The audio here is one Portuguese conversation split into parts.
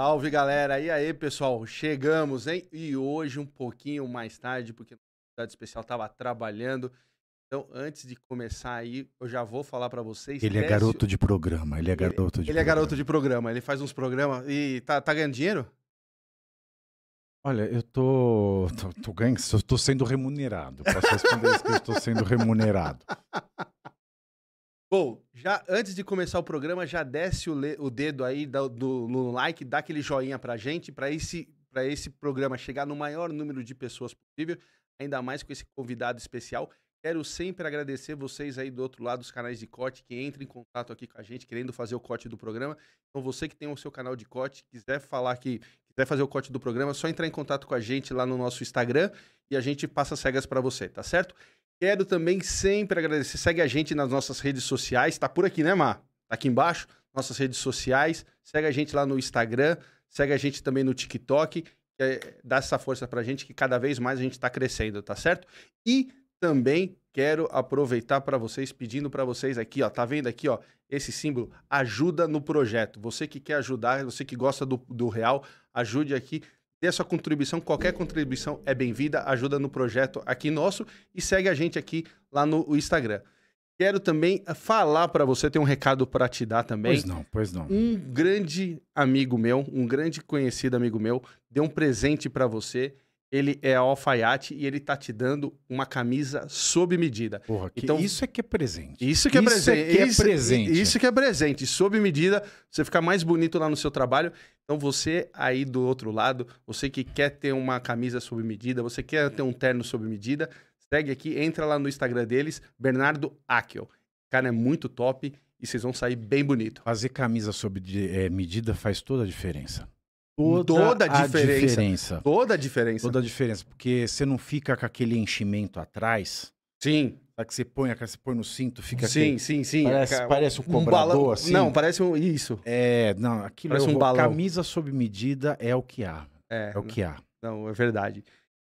Salve galera, e aí pessoal, chegamos, hein? E hoje um pouquinho mais tarde, porque a cidade especial estava trabalhando. Então, antes de começar aí, eu já vou falar para vocês. Ele é o- garoto de programa, ele é garoto de Ele é programa. garoto de programa, ele faz uns programas e tá, tá ganhando dinheiro? Olha, eu tô, tô, tô ganhando, tô sendo remunerado. Posso responder isso que eu estou sendo remunerado. Bom, já antes de começar o programa, já desce o, le- o dedo aí do, do- no like, dá aquele joinha pra gente, pra esse, pra esse programa chegar no maior número de pessoas possível, ainda mais com esse convidado especial. Quero sempre agradecer vocês aí do outro lado dos canais de corte que entram em contato aqui com a gente, querendo fazer o corte do programa. Então, você que tem o seu canal de corte, quiser falar que quiser fazer o corte do programa, é só entrar em contato com a gente lá no nosso Instagram e a gente passa as cegas pra você, tá certo? Quero também sempre agradecer. Segue a gente nas nossas redes sociais. Tá por aqui, né, Mar? Tá aqui embaixo. Nossas redes sociais. Segue a gente lá no Instagram. Segue a gente também no TikTok. É, dá essa força pra gente que cada vez mais a gente tá crescendo, tá certo? E também quero aproveitar para vocês, pedindo para vocês aqui, ó. Tá vendo aqui, ó? Esse símbolo ajuda no projeto. Você que quer ajudar, você que gosta do, do real, ajude aqui dê a sua contribuição, qualquer contribuição é bem-vinda, ajuda no projeto aqui nosso e segue a gente aqui lá no Instagram. Quero também falar para você, tem um recado para te dar também. Pois não, pois não. Um grande amigo meu, um grande conhecido amigo meu, deu um presente para você. Ele é alfaiate e ele tá te dando uma camisa sob medida. Porra, que Então- isso é que é presente. Isso que é Isso presente. é que é isso, presente. Isso que é presente. Sob medida, você ficar mais bonito lá no seu trabalho. Então, você aí do outro lado, você que quer ter uma camisa sob medida, você quer ter um terno sob medida, segue aqui, entra lá no Instagram deles, Bernardo Akel. O cara é muito top e vocês vão sair bem bonito. Fazer camisa sob de- eh, medida faz toda a diferença. Toda a diferença. diferença. Toda a diferença. Toda a diferença, porque você não fica com aquele enchimento atrás, Sim, sabe que você põe, a- você põe no cinto, fica sim, aquele- sim, sim. Parece, Cara, parece um um cobrador, balão. assim. Não, parece um... Isso. É, não, aquilo Parece é um balão. Camisa sob medida é o que há. É, É o que há. Não, é verdade.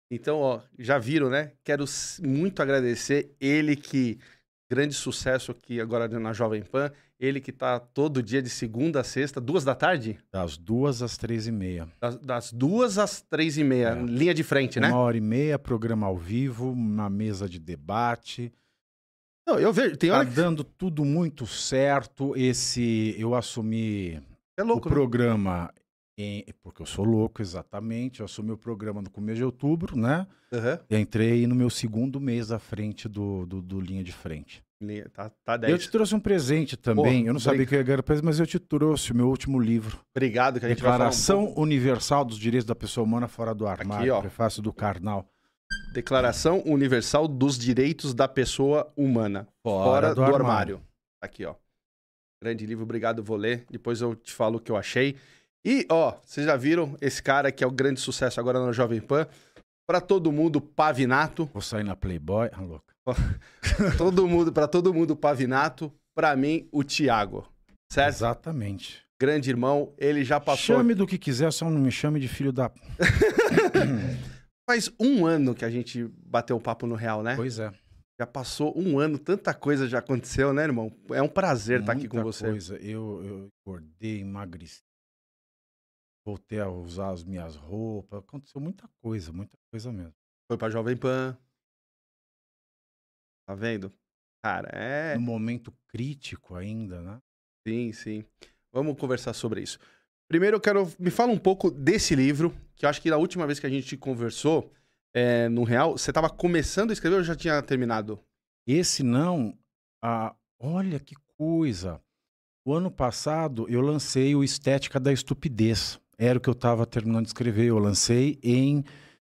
Então, ó, já viram, né? Quero muito agradecer ele que grande sucesso aqui agora na Jovem Pan, ele que tá todo dia de segunda a sexta, duas da tarde, Das duas às três e meia. das, das duas às três e meia, É. linha de frente, né? Uma hora e meia, programa ao vivo, uma mesa de debate. Não, eu vejo, tem Tá hora que dando tudo muito certo. Esse, eu assumi é louco, o né? programa, em- porque eu sou louco, exatamente. Eu assumi o programa no começo de outubro, né? E entrei no meu segundo mês à frente do, do, do Linha de Frente. Linha- Tá, tá Eu 10. te trouxe um presente também. Pô, eu não sabia que eu ia ganhar presente, mas eu te trouxe o meu último livro. Obrigado que a gente um Declaração pouco. Universal dos Direitos da Pessoa Humana Fora do Armário. ó. Prefácio do Karnal. Declaração Universal dos Direitos da Pessoa Humana. Fora, do, armário. Aqui, ó. Grande livro, obrigado, vou ler. Depois eu te falo o que eu achei. E, ó, vocês já viram esse cara que é o grande sucesso agora na Jovem Pan? Pra todo mundo, Pavinato. Vou sair na Playboy. Ah, louco. todo mundo, para todo mundo, Pavinato. Pra mim, o Thiago. Certo? Exatamente. Grande irmão, ele já passou. Chame do que quiser, só não me chame de filho da. Faz um ano que a gente bateu o papo no Real, né? Pois é. Já passou um ano, tanta coisa já aconteceu, né, irmão? É um prazer estar aqui com Muita você. Coisa. Eu, eu engordei, emagreci. Voltei a usar as minhas roupas. Aconteceu muita coisa, muita coisa mesmo. Foi pra Jovem Pan. Tá vendo? Cara, é. No momento crítico ainda, né? Sim, sim. Vamos conversar sobre isso. Primeiro, eu quero. Me fala um pouco desse livro, que eu acho que da última vez que a gente conversou é, no Real, você tava começando a escrever ou já tinha terminado? Esse não. Ah, olha que coisa. O ano passado eu lancei o Estética da Estupidez. Era o que eu estava terminando de escrever. Eu lancei em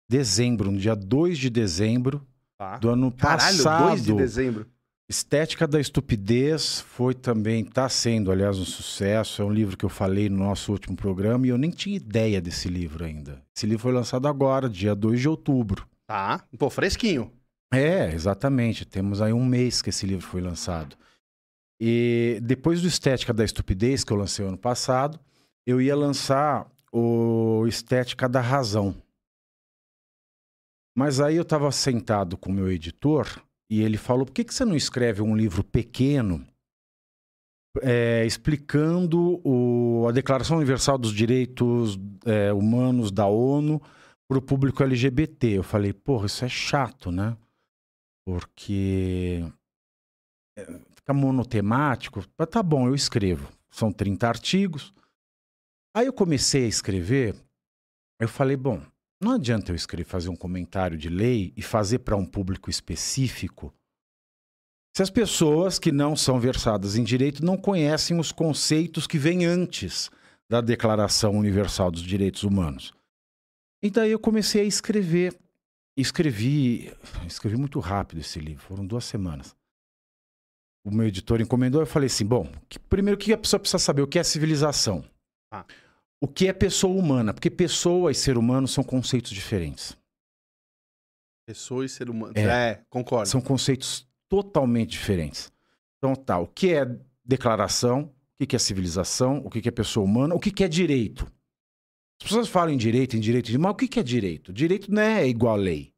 dezembro, no dia 2 de dezembro Tá. do ano Caralho, passado. 2 de dezembro. Estética da Estupidez foi também, está sendo, aliás, um sucesso. É um livro que eu falei no nosso último programa e eu nem tinha ideia desse livro ainda. Esse livro foi lançado agora, dia 2 de outubro. Tá. Pô, fresquinho. É, exatamente. Temos aí um mês que esse livro foi lançado. E depois do Estética da Estupidez, que eu lancei ano passado, eu ia lançar o Estética da Razão. Mas aí eu estava sentado com o meu editor e ele falou: por que, que você não escreve um livro pequeno é, explicando o, a Declaração Universal dos Direitos é, Humanos da ONU para o público LGBT. Eu falei, porra, isso é chato, né? Porque é, fica monotemático. Mas tá bom, eu escrevo. São 30 artigos. Aí eu comecei a escrever, eu falei, bom, não adianta eu escrever, fazer um comentário de lei e fazer para um público específico se as pessoas que não são versadas em direito não conhecem os conceitos que vêm antes da Declaração Universal dos Direitos Humanos. E daí eu comecei a escrever. Escrevi, escrevi muito rápido esse livro, foram duas semanas. O meu editor encomendou, eu falei assim: bom, que, primeiro o que a pessoa precisa saber? O que é civilização? Ah. O que é pessoa humana? Porque pessoa e ser humano são conceitos diferentes. Pessoa e ser humano. É, é concordo. São conceitos totalmente diferentes. Então, tá, o que é declaração, o que é civilização, o que é pessoa humana, o que é direito. As pessoas falam em direito, em direito, mas o que é direito? Direito não é igual a lei.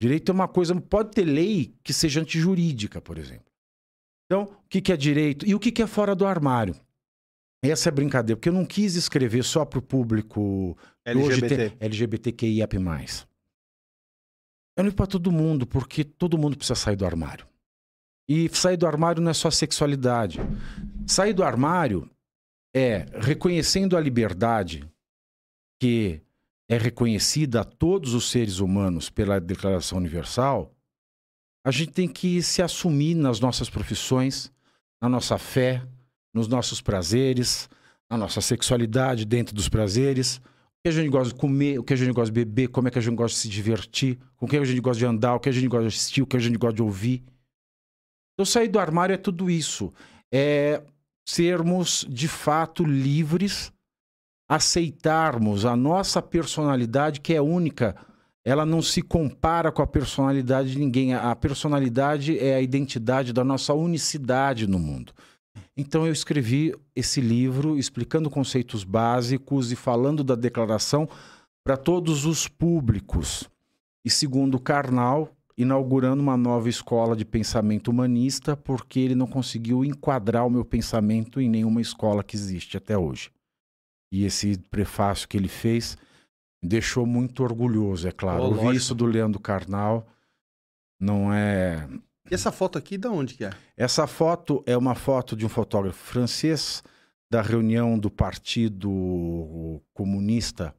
Direito é uma coisa, pode ter lei que seja antijurídica, por exemplo. Então, o que é direito e o que é fora do armário? Essa é brincadeira, porque eu não quis escrever só para o público LGBT. LGBTQIAP+. Eu não para todo mundo, porque todo mundo precisa sair do armário. E sair do armário não é só sexualidade. Sair do armário é reconhecendo a liberdade que é reconhecida a todos os seres humanos pela Declaração Universal. A gente tem que se assumir nas nossas profissões, na nossa fé, nos nossos prazeres, na nossa sexualidade dentro dos prazeres, que a gente gosta de comer, o que a gente gosta de beber, como é que a gente gosta de se divertir, com quem a gente gosta de andar, o que a gente gosta de assistir, o que a gente gosta de ouvir. Então, sair do armário é tudo isso. É sermos, de fato, livres, aceitarmos a nossa personalidade, que é única. Ela não se compara com a personalidade de ninguém. A personalidade é a identidade da nossa unicidade no mundo. Então eu escrevi esse livro explicando conceitos básicos e falando da declaração para todos os públicos. E segundo Karnal, inaugurando uma nova escola de pensamento humanista, porque ele não conseguiu enquadrar o meu pensamento em nenhuma escola que existe até hoje. E esse prefácio que ele fez me deixou muito orgulhoso, é claro. Oh, Ouvir isso do Leandro Carnal não é e essa foto aqui, de onde que é? Essa foto é uma foto de um fotógrafo francês da reunião do Partido Comunista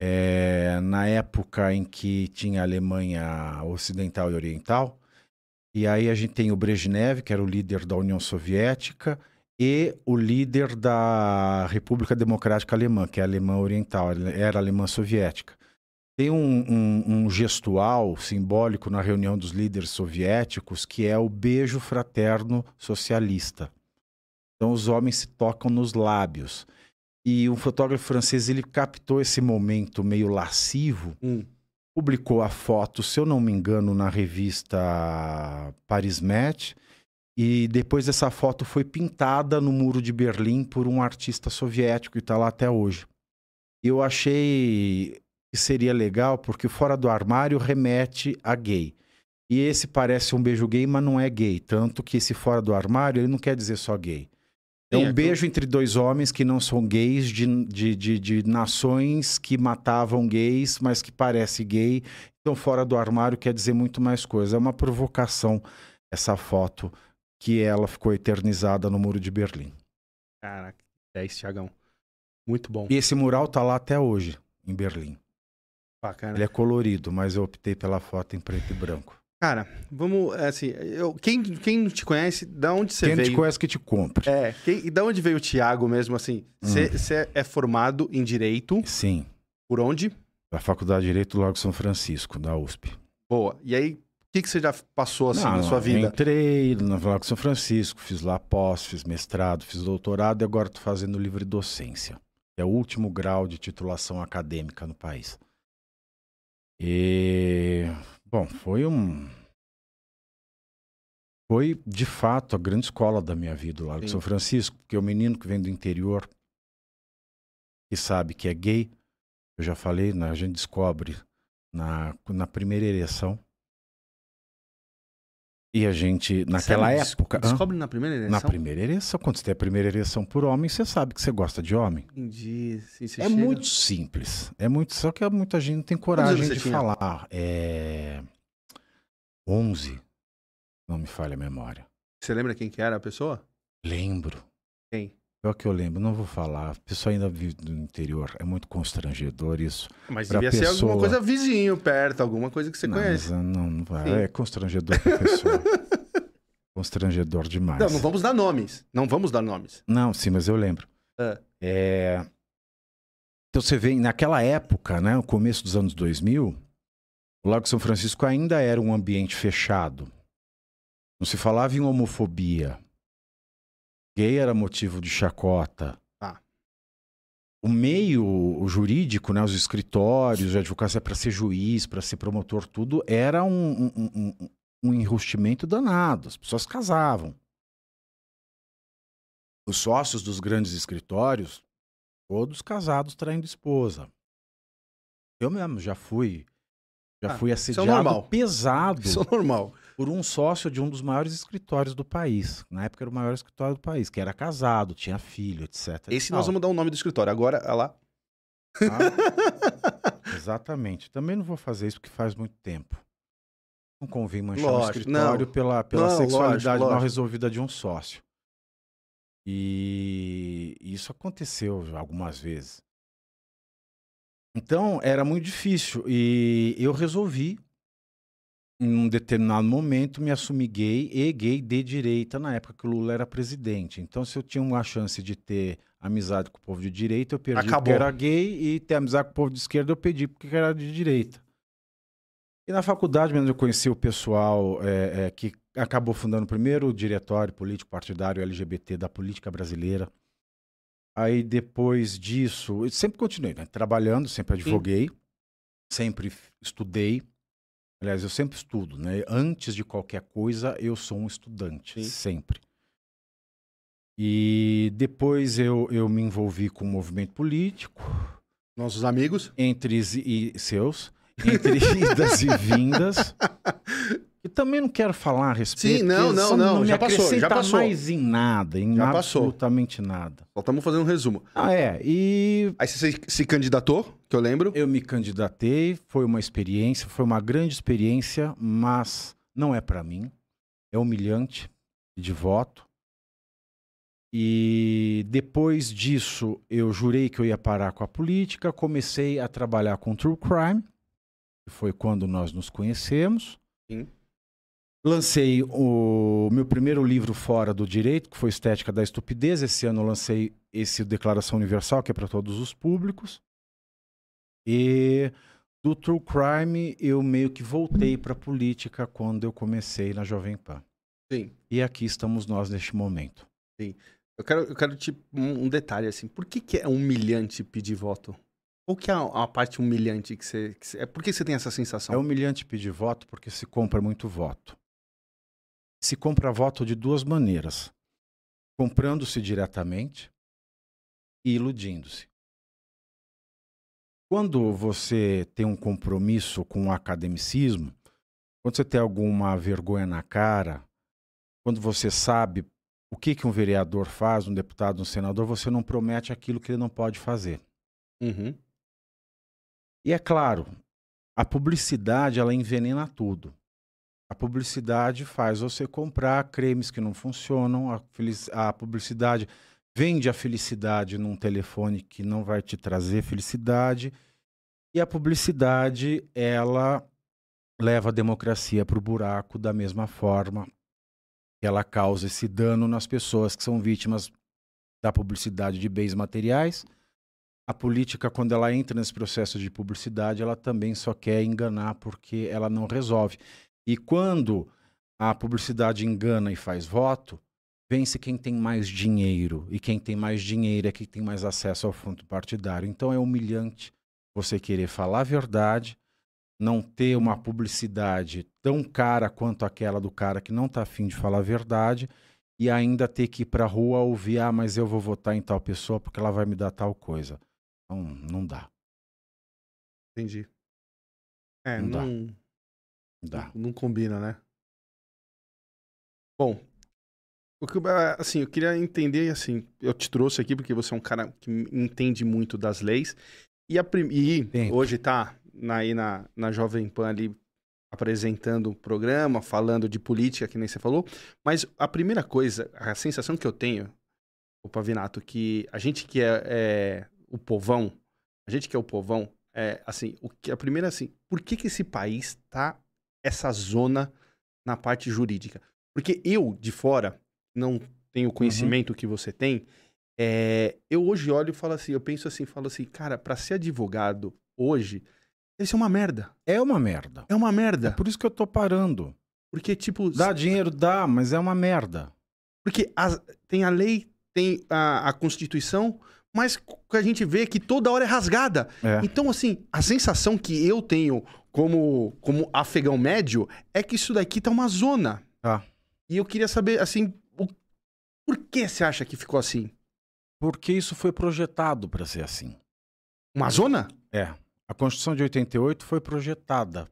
é, na época em que tinha a Alemanha Ocidental e Oriental. E aí a gente tem o Brezhnev, que era o líder da União Soviética, e o líder da República Democrática Alemã, que é a Alemã Oriental, era a Alemã Soviética. Tem um, um, um, gestual simbólico na reunião dos líderes soviéticos que é o beijo fraterno socialista. Então os homens se tocam nos lábios. E um fotógrafo francês ele captou esse momento meio lascivo, hum. publicou a foto, se eu não me engano, na revista Paris Match. E depois essa foto foi pintada no muro de Berlim por um artista soviético e está lá até hoje. Eu achei que seria legal porque fora do armário remete a gay. E esse parece um beijo gay, mas não é gay. Tanto que esse fora do armário, ele não quer dizer só gay. É um beijo entre dois homens que não são gays, de, de, de, de, nações que matavam gays, mas que parece gay. Então, fora do armário quer dizer muito mais coisa. É uma provocação essa foto que ela ficou eternizada no Muro de Berlim. Caraca, é isso, Thiagão. Muito bom. E esse mural tá lá até hoje, em Berlim. Bacana. Ele é colorido, mas eu optei pela foto em preto e branco. Cara, vamos, é assim, eu, quem, quem não te conhece, da onde você quem veio? Quem te conhece que te compre. É, quem, e da onde veio o Thiago mesmo, assim? Você hum. é formado em Direito? Sim. Por onde? Da Faculdade de Direito do Largo São Francisco, da USP. Boa. E aí, o que, que você já passou, assim, não, na sua vida? Entrei no Largo São Francisco, fiz lá pós, fiz mestrado, fiz doutorado e agora estou fazendo livre docência. É o último grau de titulação acadêmica no país. E, bom, foi um. Foi, de fato, a grande escola da minha vida, lá de São Francisco, porque o menino que vem do interior, que sabe que é gay, eu já falei, né, a gente descobre na, na primeira ereção. E a gente, naquela Sério? época. hã? Descobre na primeira eleição? Na primeira ereção, quando você tem a primeira ereção por homem, você sabe que você gosta de homem. Entendi. Sim, é chega- muito simples. É muito. Só que muita gente não tem coragem de tinha? falar. É. 11. Não me falha a memória. Você lembra quem que era a pessoa? Lembro. Quem? Pior que eu lembro, não vou falar. A pessoa ainda vive no interior. É muito constrangedor isso. Mas Pra devia ser alguma pessoa. coisa vizinho, perto, alguma coisa que você não, conhece. ah, não, não vai. Sim. É constrangedor pra pessoa. constrangedor demais. Não, não vamos dar nomes. Não vamos dar nomes. Não, sim, mas eu lembro. É. É, Então você vê, naquela época, né, no começo dos anos 2000, o Lago São Francisco ainda era um ambiente fechado. Não se falava em homofobia. Gay era motivo de chacota. Tá. O meio jurídico, né, os escritórios, a advocacia para ser juiz, para ser promotor, tudo era um, um, um, um enrustimento danado. As pessoas casavam. Os sócios dos grandes escritórios, todos casados traindo esposa. Eu mesmo já fui, já Ah, fui isso é assediado normal. pesado Isso é normal. Por um sócio de um dos maiores escritórios do país. Na época era o maior escritório do país, que era casado, tinha filho, etc. Esse nós vamos dar o nome do escritório. Agora, olha lá. Ah, exatamente. Também não vou fazer isso porque faz muito tempo. Não convém manchar o Lógico, escritório não. pela, pela Não, sexualidade lógico, mal lógico. resolvida de um sócio. E isso aconteceu algumas vezes. Então, era muito difícil. E eu resolvi, em um determinado momento, me assumir gay e gay de direita, na época que o Lula era presidente. Então, se eu tinha uma chance de ter amizade com o povo de direita, eu perdi porque Acabou. era gay, e ter amizade com o povo de esquerda, eu perdi porque era de direita. E na faculdade mesmo eu conheci o pessoal é, é, que acabou fundando primeiro o diretório político partidário LGBT da política brasileira. Aí depois disso, eu sempre continuei né, trabalhando, sempre advoguei, sempre f- estudei. Aliás, eu sempre estudo, né? Antes de qualquer coisa, eu sou um estudante, Sim. sempre. E depois eu, eu me envolvi com o movimento político, Nossos amigos. entre e seus, entre idas e vindas. E também não quero falar a respeito. Sim, não, não, não, me já passou, já passou. mais em nada, em Já passou. absolutamente nada. Só estamos fazendo um resumo. Ah, é. E Aí você se- se candidatou, que eu lembro. eu me candidatei, foi uma experiência, foi uma grande experiência, mas não é para mim. É humilhante de voto. E depois disso, eu jurei que eu ia parar com a política, comecei a trabalhar com True Crime, que foi quando nós nos conhecemos. Sim. Lancei o meu primeiro livro fora do direito, que foi Estética da Estupidez. Esse ano eu lancei esse Declaração Universal, que é para todos os públicos. E do True Crime, eu meio que voltei para a política quando eu comecei na Jovem Pan. Sim. E aqui estamos nós neste momento. Eu quero, eu quero tipo, um, um detalhe assim. Por que, que é humilhante pedir voto? Qual que é a, a parte humilhante que você, que você- é Por que você tem essa sensação? É humilhante pedir voto porque se compra muito voto. Se compra voto de duas maneiras: comprando-se diretamente e iludindo-se. Quando você tem um compromisso com o academicismo, quando você tem alguma vergonha na cara, quando você sabe o que, que um vereador faz, um deputado, um senador, você não promete aquilo que ele não pode fazer. Uhum. E é claro, a publicidade ela envenena tudo. A publicidade faz você comprar cremes que não funcionam, a, a publicidade vende a felicidade num telefone que não vai te trazer felicidade. E a publicidade, ela leva a democracia para o buraco da mesma forma que ela causa esse dano nas pessoas que são vítimas da publicidade de bens materiais a política, quando ela entra nesse processo de publicidade, ela também só quer enganar porque ela não resolve. E quando a publicidade engana e faz voto, vence quem tem mais dinheiro. E quem tem mais dinheiro é quem tem mais acesso ao fundo partidário. Então é humilhante você querer falar a verdade, não ter uma publicidade tão cara quanto aquela do cara que não está afim de falar a verdade e ainda ter que ir para a rua ouvir, ah, mas eu vou votar em tal pessoa porque ela vai me dar tal coisa. Então, não dá, Entendi. É, Não dá. não, não dá. não combina, né? Bom, o que, ah, assim, eu queria entender, assim, eu te trouxe aqui porque você é um cara que entende muito das leis. E, a, e hoje tá na, aí na, na Jovem Pan ali apresentando o programa, falando de política, que nem você falou. Mas a primeira coisa, a sensação que eu tenho, o Pavinato, que a gente que é, é, o povão, a gente que é o povão, é assim, o que a primeira assim, por que que esse país tá essa zona na parte jurídica? Porque eu de fora não tenho o uhum. conhecimento uhum. que você tem, é, eu hoje olho e falo assim, eu penso assim, falo assim, cara, para ser advogado hoje, isso é uma merda. É uma merda. É uma merda. É por isso que eu tô parando. Porque, tipo. Dá dinheiro, dá, mas é uma merda. Porque tem a lei, tem a, a Constituição, mas a gente vê que toda hora é rasgada. É. Então, assim, a sensação que eu tenho como, como afegão médio é que isso daqui tá uma zona. Ah. E eu queria saber, assim, o, por que você acha que ficou assim? Porque isso foi projetado para ser assim. Uma zona? É. A Constituição de 88 foi projetada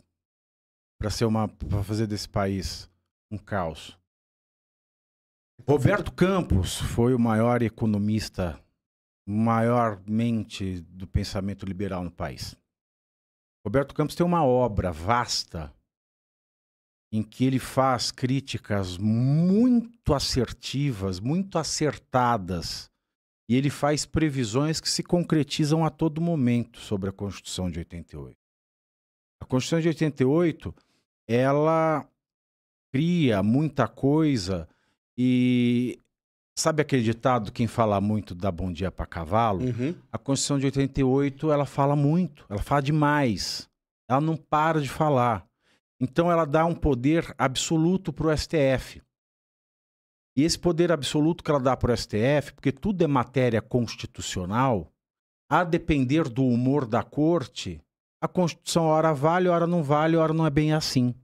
para ser uma para fazer desse país um caos. Roberto Campos foi o maior economista, maior mente do pensamento liberal no país. Roberto Campos tem uma obra vasta em que ele faz críticas muito assertivas, muito acertadas, e ele faz previsões que se concretizam a todo momento sobre a Constituição de 88. A Constituição de 88, ela cria muita coisa e sabe aquele ditado quem fala muito dá bom dia para cavalo? Uhum. A Constituição de 88, ela fala muito, ela fala demais. Ela não para de falar. Então ela dá um poder absoluto para o STF. E esse poder absoluto que ela dá para o STF, porque tudo é matéria constitucional, a depender do humor da corte, a Constituição ora vale, ora não vale, ora não é bem assim.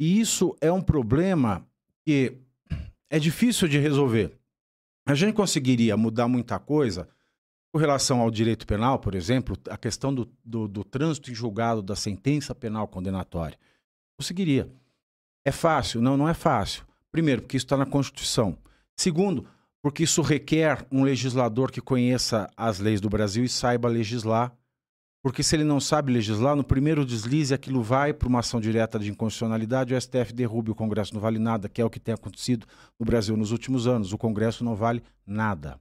E isso é um problema que é difícil de resolver. A gente conseguiria mudar muita coisa com relação ao direito penal, por exemplo, a questão do, do, do trânsito em julgado da sentença penal condenatória. Conseguiria. É fácil? Não, não é fácil. Primeiro, porque isso está na Constituição. Segundo, porque isso requer um legislador que conheça as leis do Brasil e saiba legislar. Porque se ele não sabe legislar, no primeiro deslize aquilo vai para uma ação direta de inconstitucionalidade, o STF derruba o Congresso não vale nada, que é o que tem acontecido no Brasil nos últimos anos. O Congresso não vale nada.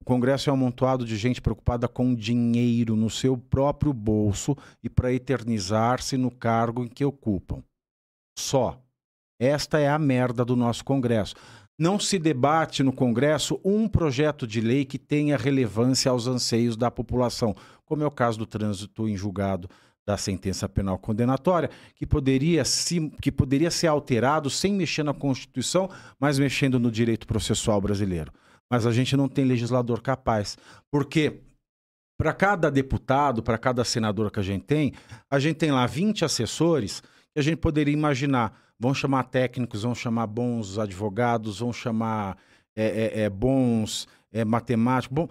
O Congresso é um amontoado de gente preocupada com dinheiro no seu próprio bolso e para eternizar-se no cargo em que ocupam. Só. Esta é a merda do nosso Congresso. Não se debate no Congresso um projeto de lei que tenha relevância aos anseios da população, como é o caso do trânsito em julgado da sentença penal condenatória, que poderia, se, que poderia ser alterado sem mexer na Constituição, mas mexendo no direito processual brasileiro. Mas a gente não tem legislador capaz. Porque para cada deputado, para cada senador que a gente tem, a gente tem lá 20 assessores que a gente poderia imaginar. Vão chamar técnicos, vão chamar bons advogados, vão chamar é, é, bons matemáticos, bom,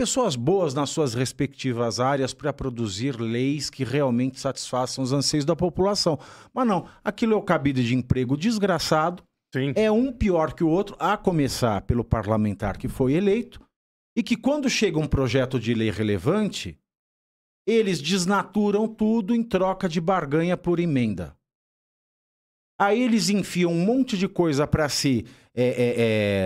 pessoas boas nas suas respectivas áreas para produzir leis que realmente satisfaçam os anseios da população. Mas não, aquilo é o cabide de emprego desgraçado, Sim. é um pior que o outro, a começar pelo parlamentar que foi eleito, e que quando chega um projeto de lei relevante, eles desnaturam tudo em troca de barganha por emenda. Aí eles enfiam um monte de coisa para si, é, é,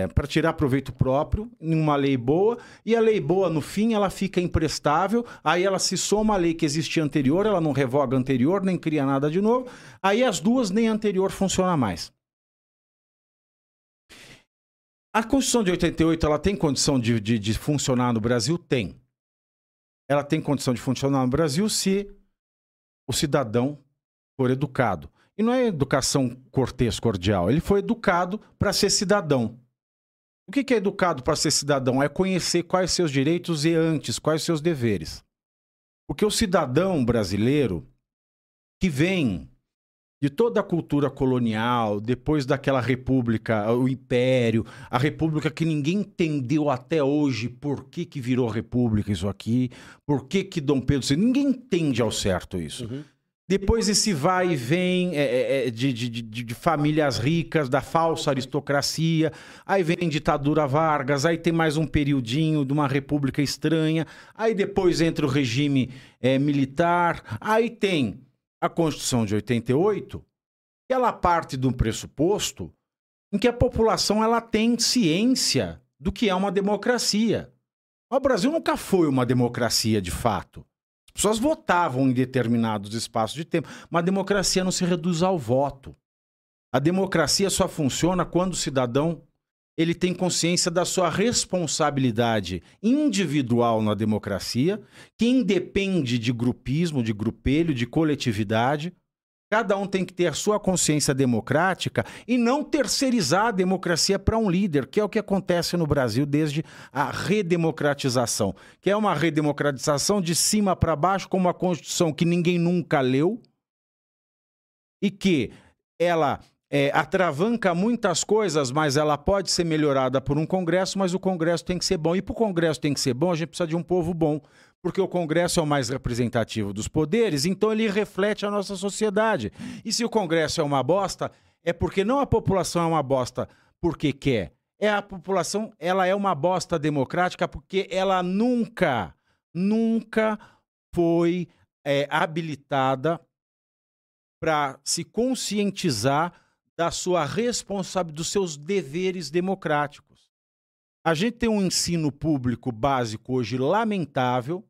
é, para tirar proveito próprio, em uma lei boa, e a lei boa, no fim, ela fica imprestável, aí ela se soma à lei que existia anterior, ela não revoga anterior, nem cria nada de novo, aí as duas nem anterior funciona mais. A Constituição de 88 ela tem condição de, de, de, funcionar no Brasil? Tem. Ela tem condição de funcionar no Brasil se o cidadão for educado. E não é educação cortês, cordial. Ele foi educado para ser cidadão. O que é educado para ser cidadão? É conhecer quais seus direitos e antes, quais seus deveres. Porque o cidadão brasileiro que vem de toda a cultura colonial, depois daquela república, o império, a república que ninguém entendeu até hoje por que, que virou república isso aqui, por que, que Dom Pedro... Ninguém entende ao certo isso. Uhum. Depois esse vai e vem é, é, é de, de, de, de, famílias ricas, da falsa aristocracia. Aí vem ditadura Vargas, aí tem mais um periodinho de uma república estranha. Aí depois entra o regime é, militar. Aí tem a Constituição de 88, que ela parte de um pressuposto em que a população ela tem ciência do que é uma democracia. O Brasil nunca foi uma democracia de fato pessoas votavam em determinados espaços de tempo, mas a democracia não se reduz ao voto. A democracia só funciona quando o cidadão ele tem consciência da sua responsabilidade individual na democracia, que independe de grupismo, de grupelho, de coletividade, Cada um tem que ter a sua consciência democrática e não terceirizar a democracia para um líder, que é o que acontece no Brasil desde a redemocratização, que é uma redemocratização de cima para baixo, com uma Constituição que ninguém nunca leu e que ela é, atravanca muitas coisas, mas ela pode ser melhorada por um Congresso, mas o Congresso tem que ser bom. E para o Congresso tem que ser bom, a gente precisa de um povo bom porque o Congresso é o mais representativo dos poderes, então ele reflete a nossa sociedade. E se o Congresso é uma bosta, é porque não a população é uma bosta porque quer. É a população, ela é uma bosta democrática porque ela nunca, nunca foi é, habilitada para se conscientizar da sua responsabilidade, dos seus deveres democráticos. A gente tem um ensino público básico hoje lamentável,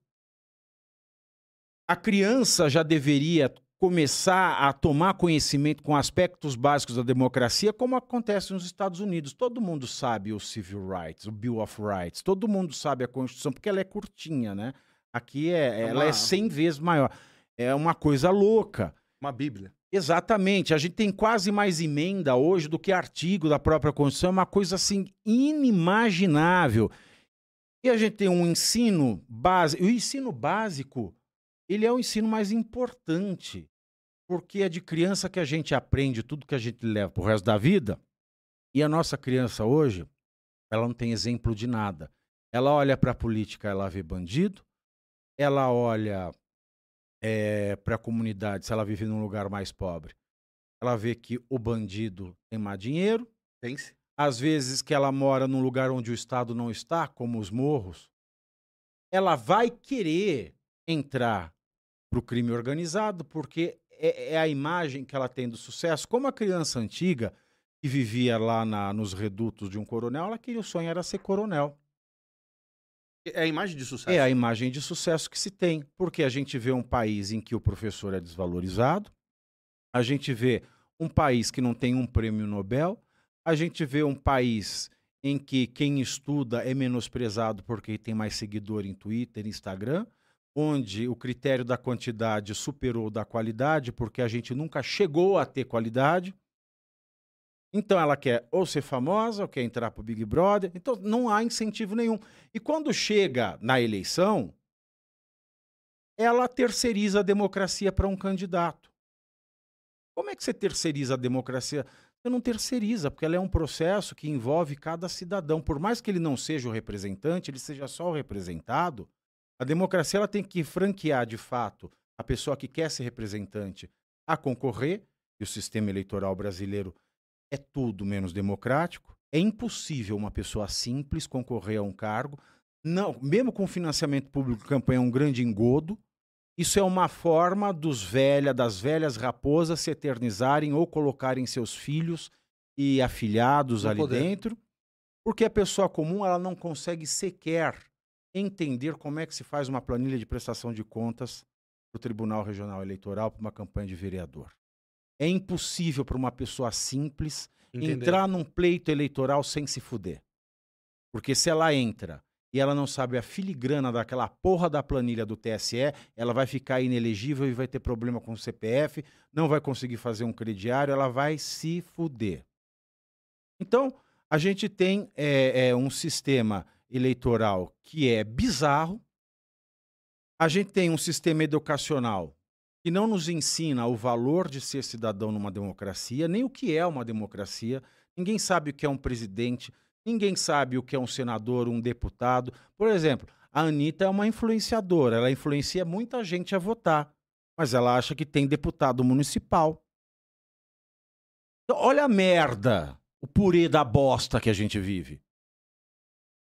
a criança já deveria começar a tomar conhecimento com aspectos básicos da democracia, como acontece nos Estados Unidos. Todo mundo sabe o Civil Rights, o Bill of Rights, todo mundo sabe a Constituição, porque ela é curtinha, né? Aqui é, é ela uma... é 100 vezes maior. É uma coisa louca. Uma Bíblia. Exatamente. A gente tem quase mais emenda hoje do que artigo da própria Constituição. É uma coisa assim inimaginável. E a gente tem um ensino básico. O ensino básico ele é o ensino mais importante, porque é de criança que a gente aprende tudo que a gente leva para o resto da vida. E a nossa criança hoje, ela não tem exemplo de nada. Ela olha para a política, ela vê bandido, ela olha é, eh, para a comunidade, se ela vive num lugar mais pobre, ela vê que o bandido tem mais dinheiro. Tem-se. Às vezes que ela mora num lugar onde o Estado não está, como os morros, ela vai querer entrar para o crime organizado, porque é, é, a imagem que ela tem do sucesso. Como a criança antiga que vivia lá na, nos redutos de um coronel, ela queria o sonho era ser coronel. É a imagem de sucesso. É a imagem de sucesso que se tem, porque a gente vê um país em que o professor é desvalorizado, a gente vê um país que não tem um prêmio Nobel, a gente vê um país em que quem estuda é menosprezado porque tem mais seguidor em Twitter, Instagram, onde o critério da quantidade superou da qualidade, porque a gente nunca chegou a ter qualidade. Então ela quer ou ser famosa, ou quer entrar para o Big Brother. Então não há incentivo nenhum. E quando chega na eleição, ela terceiriza a democracia para um candidato. Como é que você terceiriza a democracia? Você não terceiriza, porque ela é um processo que envolve cada cidadão. Por mais que ele não seja o representante, ele seja só o representado, a democracia ela tem que franquear, de fato, a pessoa que quer ser representante a concorrer, e o sistema eleitoral brasileiro é tudo menos democrático. É impossível uma pessoa simples concorrer a um cargo. Não, mesmo com financiamento público, campanha é um grande engodo. Isso é uma forma dos velha, das velhas raposas se eternizarem ou colocarem seus filhos e afilhados no ali poder. dentro, porque a pessoa comum ela não consegue sequer entender como é que se faz uma planilha de prestação de contas para o Tribunal Regional Eleitoral para uma campanha de vereador. É impossível para uma pessoa simples Entender. entrar num pleito eleitoral sem se fuder. Porque se ela entra e ela não sabe a filigrana daquela porra da planilha do TSE, ela vai ficar inelegível e vai ter problema com o CPF, não vai conseguir fazer um crediário, ela vai se fuder. Então, a gente tem é, é, um sistema eleitoral que é bizarro. A gente tem um sistema educacional que não nos ensina o valor de ser cidadão numa democracia, nem o que é uma democracia. Ninguém sabe o que é um presidente, ninguém sabe o que é um senador, um deputado. Por exemplo, a Anitta é uma influenciadora, ela influencia muita gente a votar. mas ela acha que tem deputado municipal. Então, olha a merda, o purê da bosta que a gente vive.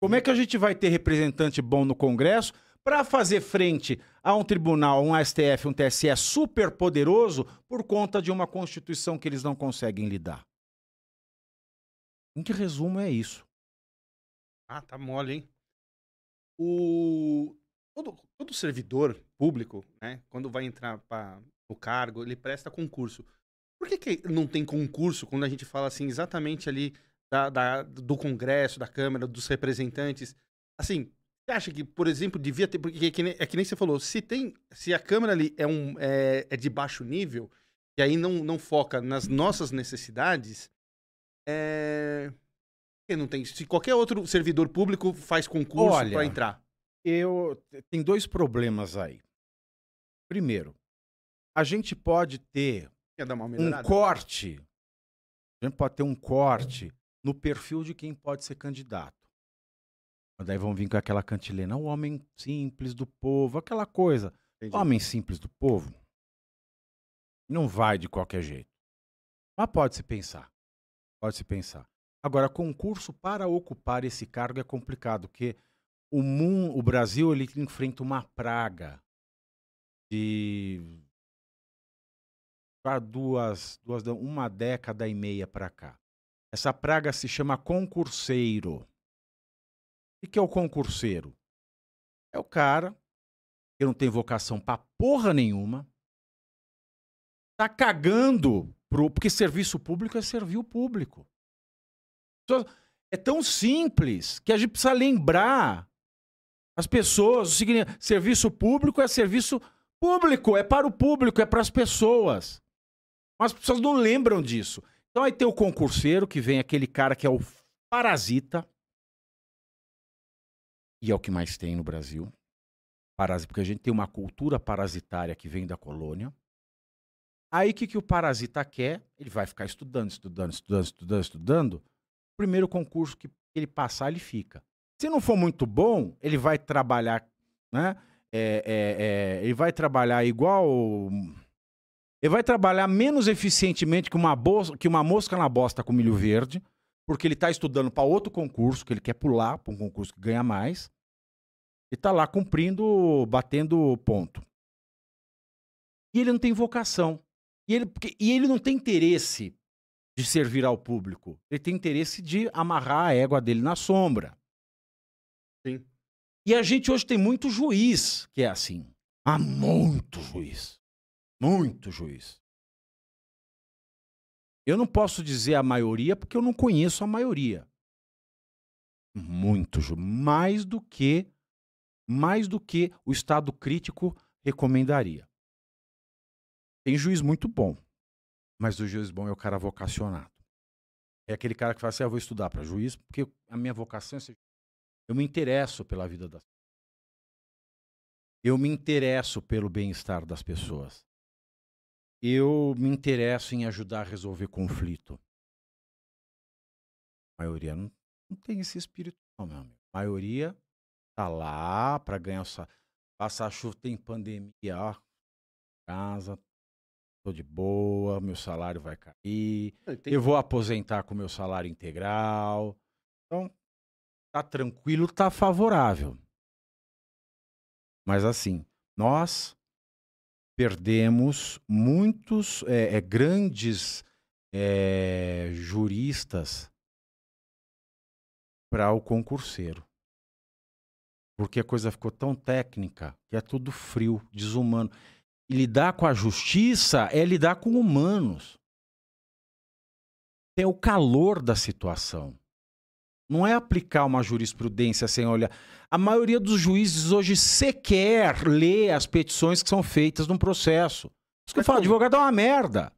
Como é que a gente vai ter representante bom no Congresso para fazer frente a um tribunal, um STF, um TSE super poderoso por conta de uma Constituição que eles não conseguem lidar? Em que resumo é isso? Ah, tá mole, hein? O todo, todo servidor público, né, quando vai entrar para o cargo, ele presta concurso. Por que, que não tem concurso quando a gente fala assim exatamente ali da, da, do Congresso, da Câmara, dos representantes? Assim, você acha que, por exemplo, devia ter. Porque é que, nem, é que nem você falou, se tem. Se a Câmara ali é, um, é, é de baixo nível, e aí não, não foca nas nossas necessidades, é. Não tem. Se qualquer outro servidor público faz concurso para entrar. Eu tem dois problemas aí. Primeiro, a gente pode ter um corte. A gente pode ter um corte no perfil de quem pode ser candidato. Daí vão vir com aquela cantilena, o homem simples do povo, aquela coisa. Entendi. Homem simples do povo não vai de qualquer jeito. Mas pode se pensar. Pode se pensar. Agora, concurso para ocupar esse cargo é complicado, porque o, mundo, o Brasil ele enfrenta uma praga de duas, duas, uma década e meia para cá. Essa praga se chama concurseiro. O que é o concurseiro? É o cara que não tem vocação pra porra nenhuma, tá cagando pro. Porque serviço público é servir o público. É tão simples que a gente precisa lembrar as pessoas. Serviço público é serviço público, é para o público, é para as pessoas. Mas as pessoas não lembram disso. Então aí tem o concurseiro, que vem aquele cara que é o parasita, e é o que mais tem no Brasil. Parasita, porque a gente tem uma cultura parasitária que vem da colônia. Aí o que, que o parasita quer? Ele vai ficar estudando, estudando, estudando, estudando, estudando. Primeiro concurso que ele passar, ele fica. Se não for muito bom, ele vai trabalhar, né? É, é, é, ele vai trabalhar igual. Ele vai trabalhar menos eficientemente que uma, bolsa, que uma mosca na bosta com milho verde, porque ele está estudando para outro concurso, que ele quer pular para um concurso que ganha mais. E está lá cumprindo, batendo ponto. E ele não tem vocação. E ele, porque, e ele não tem interesse de servir ao público. Ele tem interesse de amarrar a égua dele na sombra. Sim. E a gente hoje tem muito juiz que é assim. Há muito juiz. Muito juiz. Eu não posso dizer a maioria porque eu não conheço a maioria. Muito juiz. Mais do que mais do que o estado crítico recomendaria. Tem juiz muito bom, mas o juiz bom é o cara vocacionado. É aquele cara que fala assim: ah, eu vou estudar para juiz porque a minha vocação é ser. Eu me interesso pela vida das Eu me interesso pelo bem-estar das pessoas. Eu me interesso em ajudar a resolver conflito. A maioria não, não tem esse espírito, não, meu amigo. A maioria tá lá para ganhar salário. Passar chuva, tem pandemia, ó. Casa, tô de boa, meu salário vai cair. Eu vou aposentar com meu salário integral. Então, tá tranquilo, tá favorável. Mas assim, nós perdemos muitos é, é, grandes é, juristas para o concurseiro. Porque a coisa ficou tão técnica que é tudo frio, desumano. E lidar com a justiça é lidar com humanos. É o calor da situação. Não é aplicar uma jurisprudência sem olhar. A maioria dos juízes hoje sequer lê as petições que são feitas num processo. Isso que eu falo, advogado é uma merda.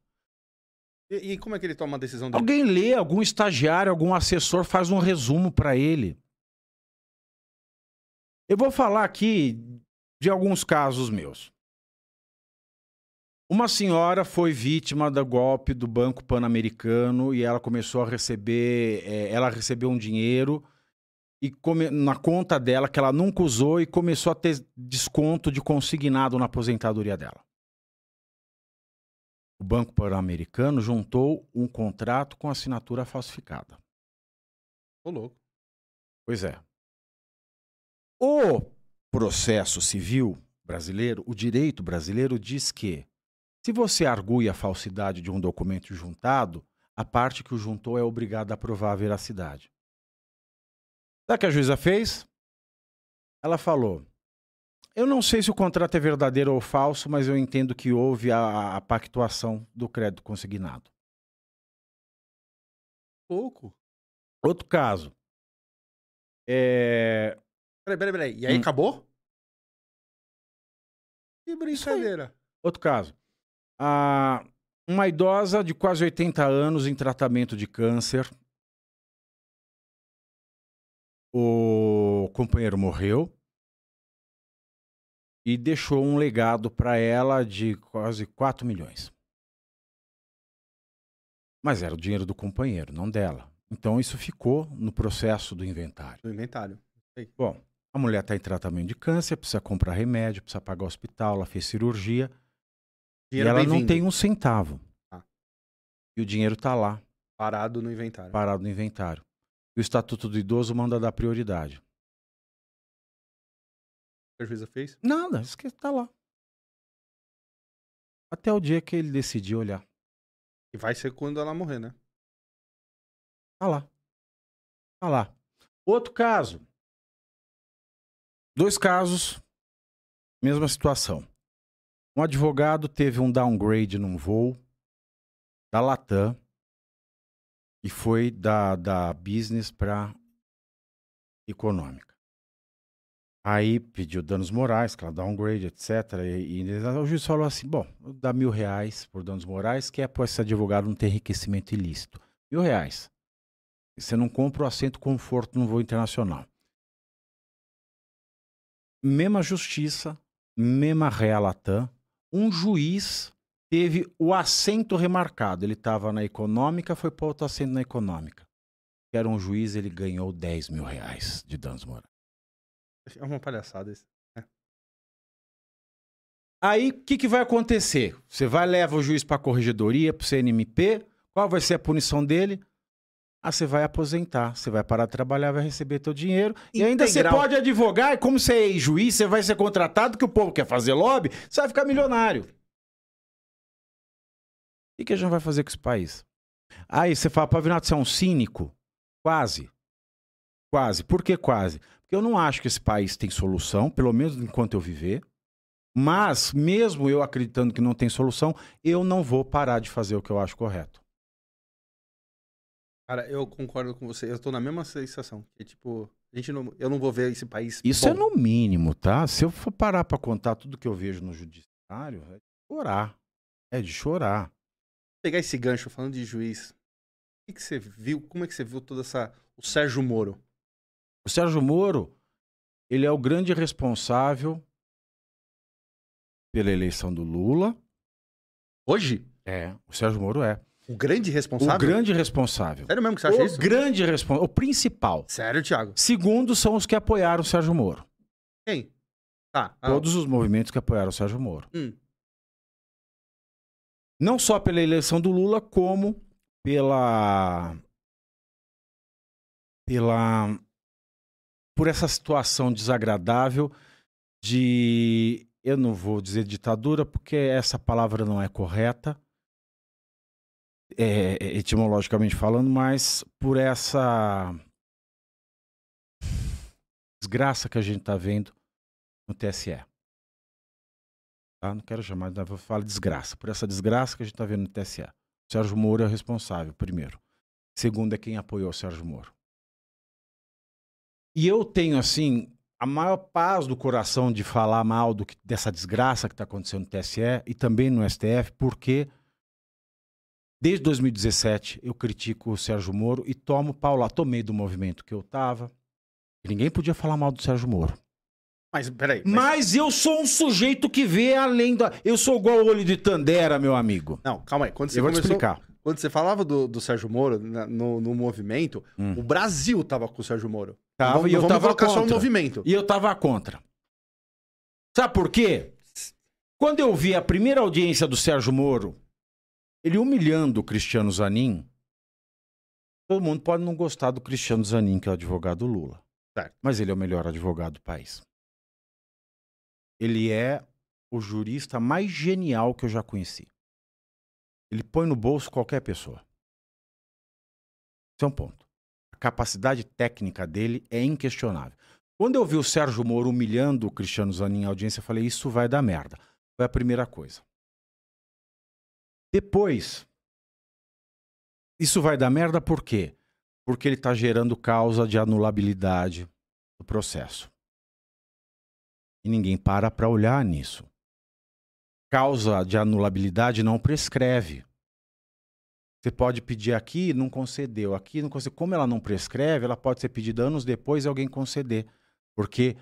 E, e, como é que ele toma a decisão dele? Alguém lê, algum estagiário, algum assessor faz um resumo para ele. Eu vou falar aqui de alguns casos meus. Uma senhora foi vítima do golpe do Banco Pan-Americano e ela começou a receber, é, ela recebeu um dinheiro e come, na conta dela que ela nunca usou e começou a ter desconto de consignado na aposentadoria dela. o Banco Pan-Americano juntou um contrato com assinatura falsificada. Ô, louco. Pois é. O processo civil brasileiro, o direito brasileiro diz que se você argui a falsidade de um documento juntado, a parte que o juntou é obrigada a provar a veracidade. Sabe o que a juíza fez? Ela falou: Eu não sei se o contrato é verdadeiro ou falso, mas eu entendo que houve a, a pactuação do crédito consignado. Pouco. Outro caso. É, Peraí, peraí, peraí. E aí Hum. acabou? Que brincadeira. Outro caso. Ah, uma idosa de quase 80 anos em tratamento de câncer. O companheiro morreu e deixou um legado para ela de quase 4 milhões. Mas era o dinheiro do companheiro, não dela. Então isso ficou no processo do inventário. No inventário. Bom, a mulher está em tratamento de câncer, precisa comprar remédio, precisa pagar o hospital, ela fez cirurgia. E ela não tem um centavo. Ah. E o dinheiro está lá, Parado no inventário. parado no inventário. E o Estatuto do Idoso manda dar prioridade. A juíza fez? Nada, isso que está lá. Até o dia que ele decidir olhar. E vai ser quando ela morrer, né? Tá lá. Tá lá. Outro caso. Dois casos, mesma situação. Um advogado teve um downgrade num voo da Latam e foi da, da business para econômica. Aí pediu danos morais, claro, downgrade, etc. E, e o juiz falou assim: bom, dá mil reais por danos morais, que é para esse advogado não ter enriquecimento ilícito. Mil reais. Você não compra o assento conforto no voo internacional. Mesma justiça, mesma Rea Latam, um juiz teve o assento remarcado. Ele estava na econômica, foi para outro assento na econômica. Era um juiz, ele ganhou 10 mil reais de danos morais. É uma palhaçada isso. Aí, o que, que vai acontecer? Você vai levar o juiz para a corregedoria, para o CNMP. Qual vai ser a punição dele? Ah, você vai aposentar. Você vai parar de trabalhar, vai receber teu dinheiro. E ainda você Integral. pode advogar. E como você é juiz, você vai ser contratado, que o povo quer fazer lobby, você vai ficar milionário. O que, que a gente vai fazer com esse país? Aí você fala, Pavinato, você é um cínico? Quase. Quase. Por que quase? Porque eu não acho que esse país tem solução, pelo menos enquanto eu viver. Mas, mesmo eu acreditando que não tem solução, eu não vou parar de fazer o que eu acho correto. Cara, eu concordo com você. Eu tô na mesma sensação. Que, tipo, a gente não, eu não vou ver esse país. Isso é bom. no mínimo, tá? Se eu for parar pra contar tudo que eu vejo no judiciário, é de chorar. É de chorar. pegar esse gancho falando de juiz. O que, que você viu? Como é que você viu toda essa. O Sérgio Moro? O Sérgio Moro, ele é o grande responsável pela eleição do Lula. Hoje? É, o Sérgio Moro é. O grande responsável? O grande responsável. Sério mesmo que você acha o isso? grande responsável. O principal. Sério, Thiago? Segundo são os que apoiaram o Sérgio Moro. Quem? Tá. ah, Todos os movimentos que apoiaram o Sérgio Moro. hum. Não só pela eleição do Lula, como pela. pela. por essa situação desagradável de. Eu não vou dizer ditadura, porque essa palavra não é correta, é, é, etimologicamente falando, mas por essa desgraça que a gente está vendo no TSE. Tá? Não quero chamar, vou falar desgraça. Por essa desgraça que a gente está vendo no TSE. O Sérgio Moro é o responsável, primeiro. Segundo é quem apoiou o Sérgio Moro. E eu tenho, assim, a maior paz do coração de falar mal do que- dessa desgraça que está acontecendo no TSE e também no STF, porque desde 2017 eu critico o Sérgio Moro e tomo pau lá. Tomei do movimento que eu estava. Ninguém podia falar mal do Sérgio Moro. Mas, peraí. Mas... Mas eu sou um sujeito que vê além da. Eu sou igual o olho de Tandera, meu amigo. Não, calma aí. Quando você Eu vou te começou- explicar. Quando você falava do, do Sérgio Moro na- no, no movimento, Hum. o Brasil tava com o Sérgio Moro. Tava, não, vamos- e eu vamos tava colocar só o contra. movimento. E eu tava contra. Sabe por quê? Quando eu vi a primeira audiência do Sérgio Moro Ele humilhando o Cristiano Zanin. Todo mundo pode não gostar do Cristiano Zanin, que é o advogado Lula. Certo. Mas ele é o melhor advogado do país. Ele é o jurista mais genial que eu já conheci. Ele põe no bolso qualquer pessoa. Esse é um ponto. A capacidade técnica dele é inquestionável. Quando eu vi o Sérgio Moro humilhando o Cristiano Zanin em audiência, eu falei: Isso vai dar merda. Foi a primeira coisa. Depois, isso vai dar merda por quê? Porque ele está gerando causa de anulabilidade do processo. E ninguém para para olhar nisso. Causa de anulabilidade não prescreve. Você pode pedir aqui, não concedeu. Aqui não concedeu. Como ela não prescreve, ela pode ser pedida anos depois e alguém conceder. Porque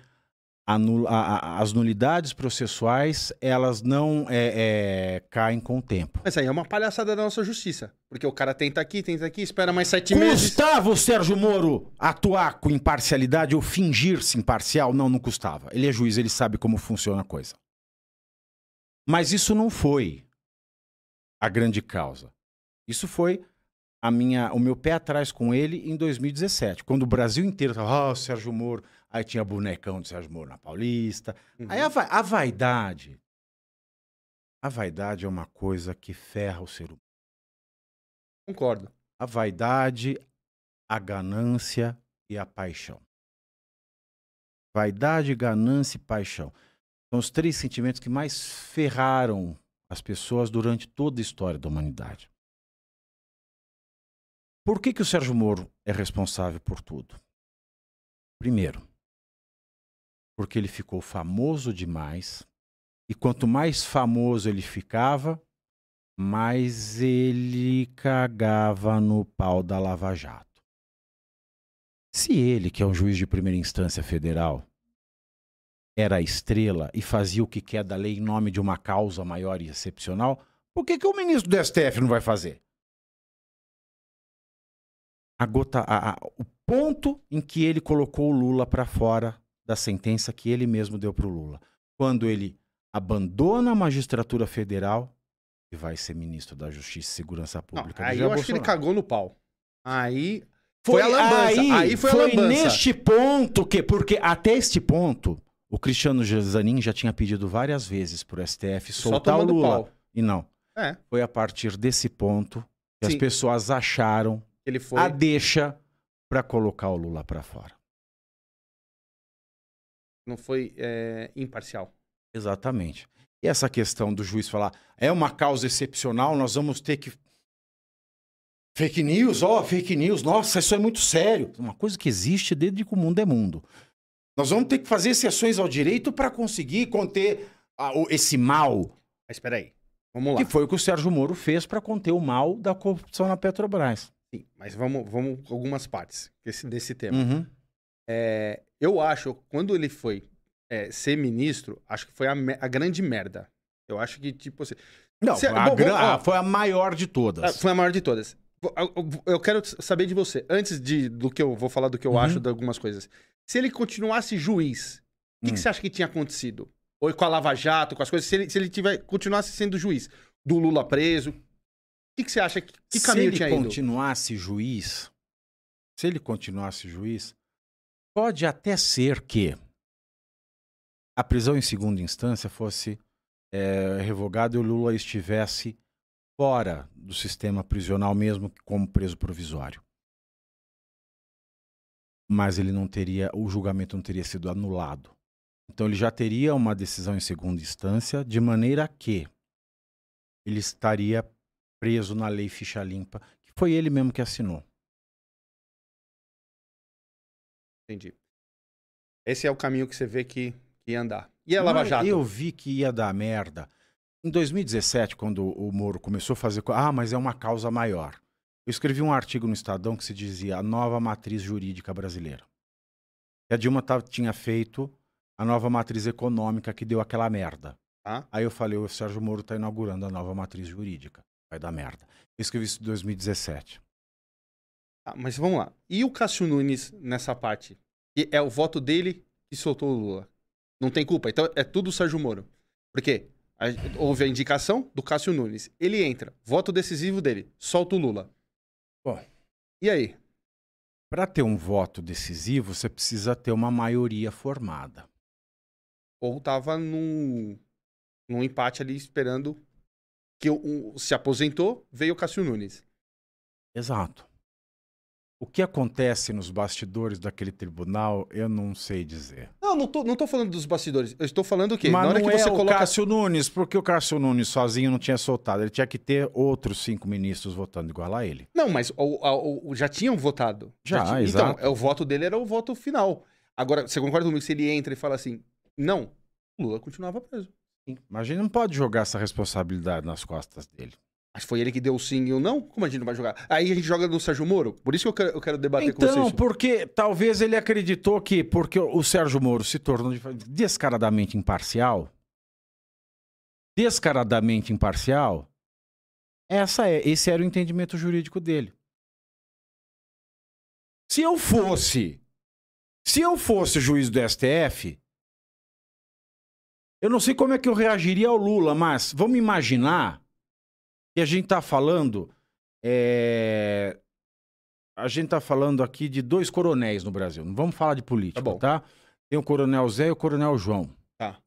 a, a, as nulidades processuais, elas não é, é, caem com o tempo. Mas aí é uma palhaçada da nossa justiça. Porque o cara tenta aqui, tenta aqui, espera mais sete meses. Custava o Sérgio Moro atuar com imparcialidade ou fingir-se imparcial? Não, não custava. Ele é juiz, ele sabe como funciona a coisa. Mas isso não foi a grande causa. Isso foi a minha, o meu pé atrás com ele em 2017, quando o Brasil inteiro estava, ah, oh, Sérgio Moro, aí tinha bonecão de Sérgio Moro na Paulista. Uhum. Aí a, a, vaidade, a vaidade é uma coisa que ferra o ser humano. Concordo. A vaidade, a ganância e a paixão. Vaidade, ganância e paixão. São os três sentimentos que mais ferraram as pessoas durante toda a história da humanidade. Por que, que o Sérgio Moro é responsável por tudo? Primeiro, porque ele ficou famoso demais, e quanto mais famoso ele ficava, mais ele cagava no pau da Lava Jato. Se ele, que é um juiz de primeira instância federal, era estrela e fazia o que quer da lei em nome de uma causa maior e excepcional, por que, que o ministro do STF não vai fazer? a gota, a, a, o ponto em que ele colocou o Lula para fora da sentença que ele mesmo deu para o Lula. Quando ele abandona a magistratura federal e vai ser ministro da Justiça e Segurança Pública. Não, aí eu Bolsonaro. acho que ele cagou no pau. Aí foi, foi a lambança. Aí, aí foi, foi a lambança. neste ponto que, porque até este ponto, o Cristiano Zanin já tinha pedido várias vezes para o STF soltar o Lula. Pau. E não. É. Foi a partir desse ponto que Sim. as pessoas acharam. A deixa para colocar o Lula para fora. Não foi é, imparcial. Exatamente. E essa questão do juiz falar é uma causa excepcional, nós vamos ter que. Fake news, ó, oh, fake news, nossa, isso é muito sério. Uma coisa que existe desde que o mundo é mundo. Nós vamos ter que fazer exceções ao direito para conseguir conter a, o, esse mal. Mas espera aí, vamos lá. Que foi o que o Sérgio Moro fez para conter o mal da corrupção na Petrobras. Sim, mas vamos, vamos algumas partes desse, desse tema. Uhum. É, eu acho, quando ele foi é, ser ministro, acho que foi a, a, grande merda. Eu acho que, tipo assim. Não, se, a, bom, bom, ó, foi a maior de todas. Ah, foi a maior de todas. Eu, eu quero saber de você, antes de, do que eu vou falar do que eu uhum. acho de algumas coisas. Se ele continuasse juiz, o que, hum. que, você acha que tinha acontecido? Ou com a Lava Jato, com as coisas, se ele, se ele tiver, continuasse sendo juiz, do Lula preso, que, que você acha? Que, que caminho tinha ido? Se ele continuasse juiz, se ele continuasse juiz, pode até ser que a prisão em segunda instância fosse é, revogada e o Lula estivesse fora do sistema prisional mesmo como preso provisório. Mas ele não teria, o julgamento não teria sido anulado. Então ele já teria uma decisão em segunda instância, de maneira que ele estaria preso na lei ficha limpa, que foi ele mesmo que assinou. Entendi. Esse é o caminho que você vê que, que ia andar. E a Lava Jato? Eu vi que ia dar merda. Em 2017, quando o Moro começou a fazer. Ah, mas é uma causa maior. Eu escrevi um artigo no Estadão que se dizia a nova matriz jurídica brasileira. E a Dilma tinha feito a nova matriz econômica que deu aquela merda. Ah? Aí eu falei, o Sérgio Moro está inaugurando a nova matriz jurídica vai dar merda. Eu escrevi isso em 2017. Ah, mas vamos lá. E o Cássio Nunes nessa parte? E é o voto dele que soltou o Lula. Não tem culpa. Então é tudo o Sérgio Moro. Por quê? A- houve a indicação do Cássio Nunes. Ele entra, voto decisivo dele, solta o Lula. Bom. E aí? Para ter um voto decisivo, você precisa ter uma maioria formada. Ou tava num, num empate ali esperando que um, se aposentou, veio o Cássio Nunes. Exato. O que acontece nos bastidores daquele tribunal, eu não sei dizer. Não, não tô, não tô falando dos bastidores. Eu estou falando o quê? Mas Na hora que é você o coloca. Cássio Nunes, porque o Cássio Nunes sozinho não tinha soltado. Ele tinha que ter outros cinco ministros votando igual a ele. Não, mas o- o- o- já tinham votado. Já, tinha- exato. Então, é, o voto dele era o voto final. Agora, você concorda comigo se ele entra e fala assim, não, o Lula continuava preso. Mas a gente não pode jogar essa responsabilidade nas costas dele. Mas foi ele que deu o sim e o não? Como a gente não vai jogar? Aí a gente joga no Sérgio Moro. Por isso que eu quero, eu quero debater com Então, vocês. porque talvez ele acreditou que, porque o Sérgio Moro se tornou descaradamente imparcial, descaradamente imparcial, essa é, esse era o entendimento jurídico dele. Se eu fosse, se eu fosse juiz do STF, eu não sei como é que eu reagiria ao Lula, mas vamos imaginar que a gente está falando é, a gente tá falando aqui de dois coronéis no Brasil. Não vamos falar de política, Tá bom. tá? Tem o coronel Zé e o coronel João. Tá.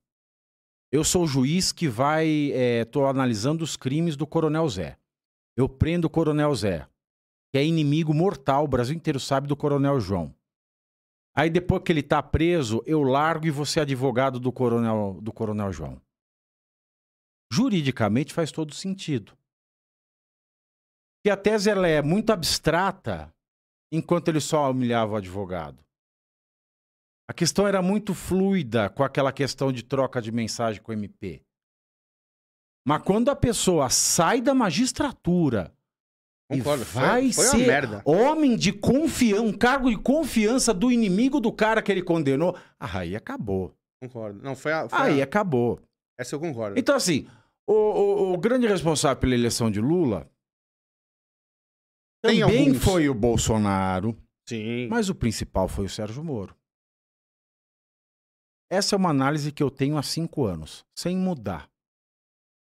Eu sou o juiz que vai. É, tô analisando os crimes do coronel Zé. Eu prendo o coronel Zé, que é inimigo mortal, o Brasil inteiro sabe do coronel João. Aí depois que ele tá preso, eu largo e você é advogado do coronel, do coronel João. Juridicamente faz todo sentido. Que a tese ela é muito abstrata, enquanto ele só humilhava o advogado. A questão era muito fluida com aquela questão de troca de mensagem com o MP. Mas quando a pessoa sai da magistratura Concordo. e foi- vai foi, ser uma merda. homem de confiança, um cargo de confiança do inimigo do cara que ele condenou, aí acabou. Concordo. Não, foi a. Foi Aí a- acabou. Essa eu concordo. Então, assim, o, o- o grande responsável pela eleição de Lula também alguns. foi o Bolsonaro, Sim. mas o principal foi o Sérgio Moro. Essa é uma análise que eu tenho há cinco anos, sem mudar.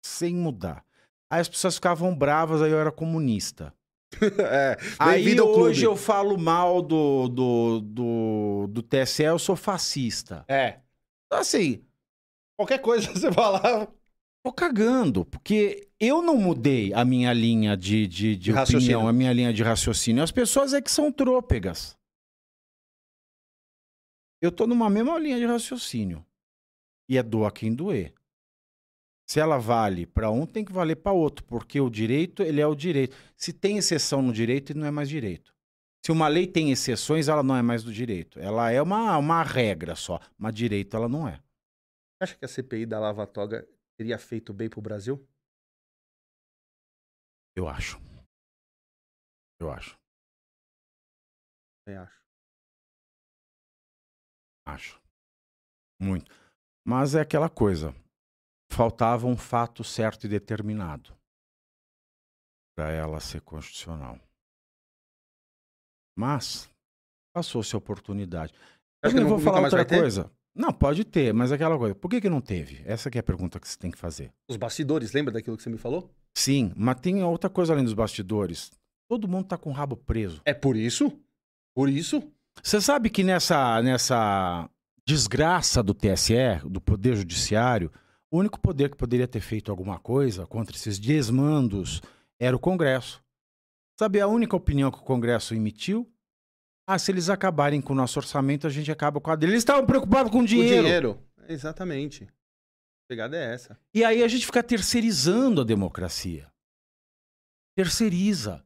Sem mudar. Aí as pessoas ficavam bravas, aí eu era comunista. é, Aí hoje eu falo mal do, do, do, do TSE, eu sou fascista. É. Então, assim, Qualquer coisa você falar. Tô cagando, porque eu não mudei a minha linha de, de, de opinião, a minha linha de raciocínio. As pessoas é que são trôpegas. Eu tô numa mesma linha de raciocínio. E é doa quem doer. Se ela vale para um, tem que valer para outro, porque o direito, ele é o direito. Se tem exceção no direito, ele não é mais direito. Se uma lei tem exceções, ela não é mais do direito. Ela é uma, uma regra só, mas direito ela não é. Acha que a CPI da Lava Toga teria feito bem pro Brasil? Eu acho. Eu acho. Eu acho. Acho. Muito. Mas é aquela coisa. Faltava um fato certo e determinado para ela ser constitucional. Mas passou-se a oportunidade. Eu que vou falar outra coisa. Não, pode ter, mas aquela coisa. Por que, que não teve? Essa que é a pergunta que você tem que fazer. Os bastidores, lembra daquilo que você me falou? Sim, mas tem outra coisa além dos bastidores. Todo mundo tá com o rabo preso. É por isso? Por isso? Você sabe que nessa, nessa desgraça do TSE, do Poder Judiciário, o único poder que poderia ter feito alguma coisa contra esses desmandos era o Congresso. Sabe a única opinião que o Congresso emitiu? Ah, se eles acabarem com o nosso orçamento, a gente acaba com a dele. Eles estavam preocupados com o O dinheiro. dinheiro. Exatamente. A pegada é essa. E aí a gente fica terceirizando a democracia. Terceiriza.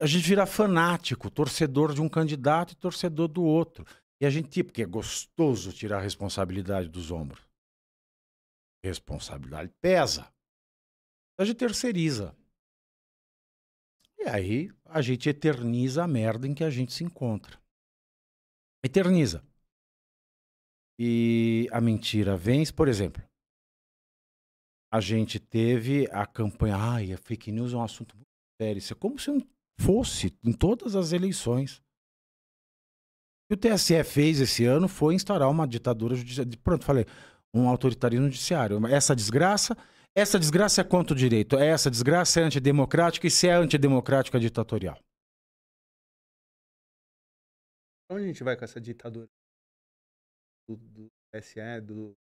A gente vira fanático, torcedor de um candidato e torcedor do outro. E a gente, tipo, porque é gostoso tirar a responsabilidade dos ombros. Responsabilidade pesa. A gente terceiriza. E aí a gente eterniza a merda em que a gente se encontra. Eterniza. E a mentira vence, por exemplo a gente teve a campanha. Ai, a fake news é um assunto muito sério. Isso é como se fosse em todas as eleições. O que o TSE fez esse ano foi instaurar uma ditadura judicial. Pronto, falei. um autoritarismo judiciário. Essa desgraça, essa desgraça é contra o direito, essa desgraça é antidemocrática e se é antidemocrática é ditatorial. Onde a gente vai com essa ditadura? Do, do SE, do.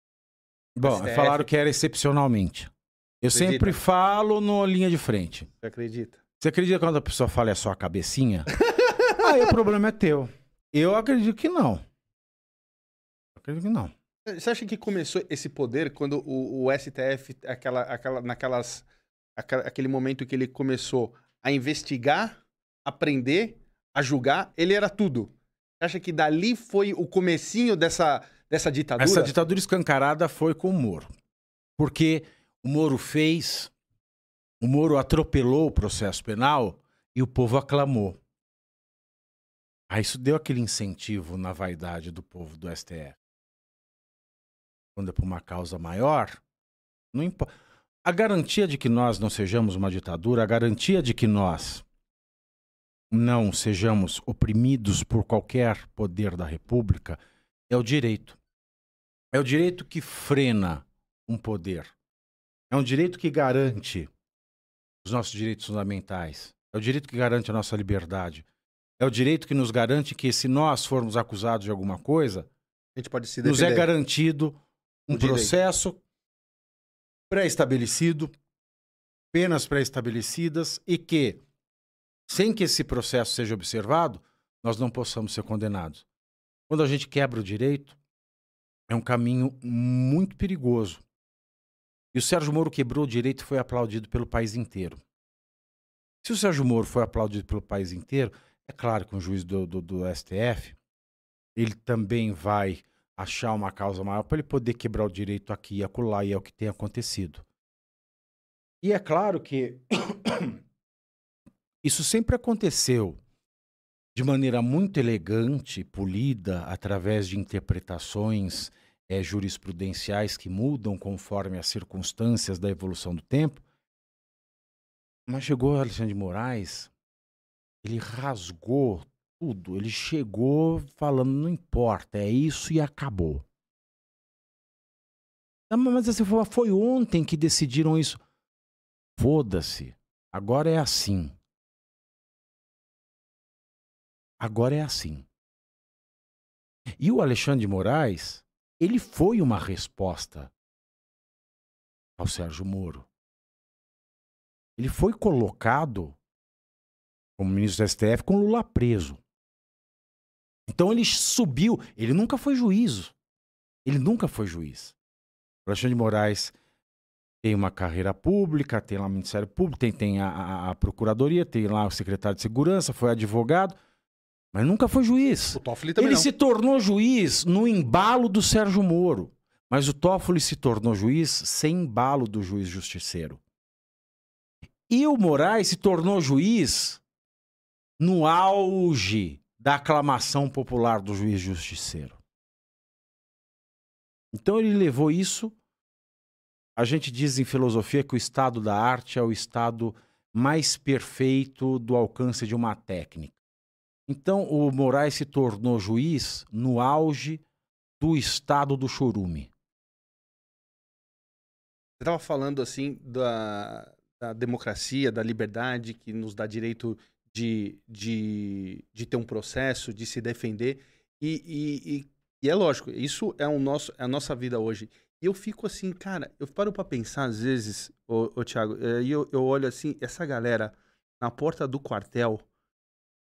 Bom, STF. falaram que era excepcionalmente. Eu Acredita? sempre falo no linha de frente. Você acredita? Você acredita quando a pessoa fala é só a cabecinha? Aí o problema é teu. Eu acredito que não. Acredito que não. Você acha que começou esse poder quando o, o STF, aquela, aquela, naquelas, aquela- aquele momento que ele começou a investigar, aprender, a julgar, ele era tudo? Você acha que dali foi o comecinho dessa, dessa ditadura? Essa ditadura escancarada foi com o Moro. Porque o Moro fez, o Moro atropelou o processo penal e o povo aclamou. Aí isso deu aquele incentivo na vaidade do povo do STF. Quando é por uma causa maior, não importa. A garantia de que nós não sejamos uma ditadura, a garantia de que nós não sejamos oprimidos por qualquer poder da República é o direito. É o direito que frena um poder. É um direito que garante os nossos direitos fundamentais. É o direito que garante a nossa liberdade. É o direito que nos garante que, se nós formos acusados de alguma coisa, nos é garantido um direito. processo pré-estabelecido, penas pré-estabelecidas e que, sem que esse processo seja observado, nós não possamos ser condenados. Quando a gente quebra o direito, é um caminho muito perigoso. E o Sérgio Moro quebrou o direito e foi aplaudido pelo país inteiro. Se o Sérgio Moro foi aplaudido pelo país inteiro, é claro que um juiz do, do, do STF, ele também vai achar uma causa maior para ele poder quebrar o direito aqui e acolá, e é o que tem acontecido. E é claro que isso sempre aconteceu de maneira muito elegante, polida, através de interpretações eh, jurisprudenciais que mudam conforme as circunstâncias da evolução do tempo. Mas chegou Alexandre de Moraes, ele rasgou tudo. Ele chegou falando, não importa, é isso e acabou. Ah, Mas assim, foi ontem que decidiram isso. Foda-se. Agora é assim. Agora é assim. E o Alexandre de Moraes, ele foi uma resposta ao Sérgio Moro. Ele foi colocado como ministro do STF com Lula preso. Então ele subiu, ele nunca foi juízo. Ele nunca foi juiz. O Alexandre de Moraes tem uma carreira pública, tem lá o Ministério Público, tem, tem a, a- a Procuradoria, tem lá o secretário de Segurança, foi advogado, mas nunca foi juiz. O Toffoli também Ele não. se tornou juiz no embalo do Sérgio Moro. Mas o Toffoli se tornou juiz sem embalo do juiz justiceiro. E o Moraes se tornou juiz no auge da aclamação popular do juiz justiceiro. Então ele levou isso. A gente diz em filosofia que o estado da arte é o estado mais perfeito do alcance de uma técnica. Então o Moraes se tornou juiz no auge do estado do chorume. Você estava falando assim da, da democracia, da liberdade que nos dá direito de, de, de ter um processo, de se defender. E, e, e, e é lógico, isso é, o nosso, é a nossa vida hoje. E eu fico assim, cara, eu paro pra pensar às vezes, ô, ô Thiago, eh, e eu, eu olho assim, essa galera na porta do quartel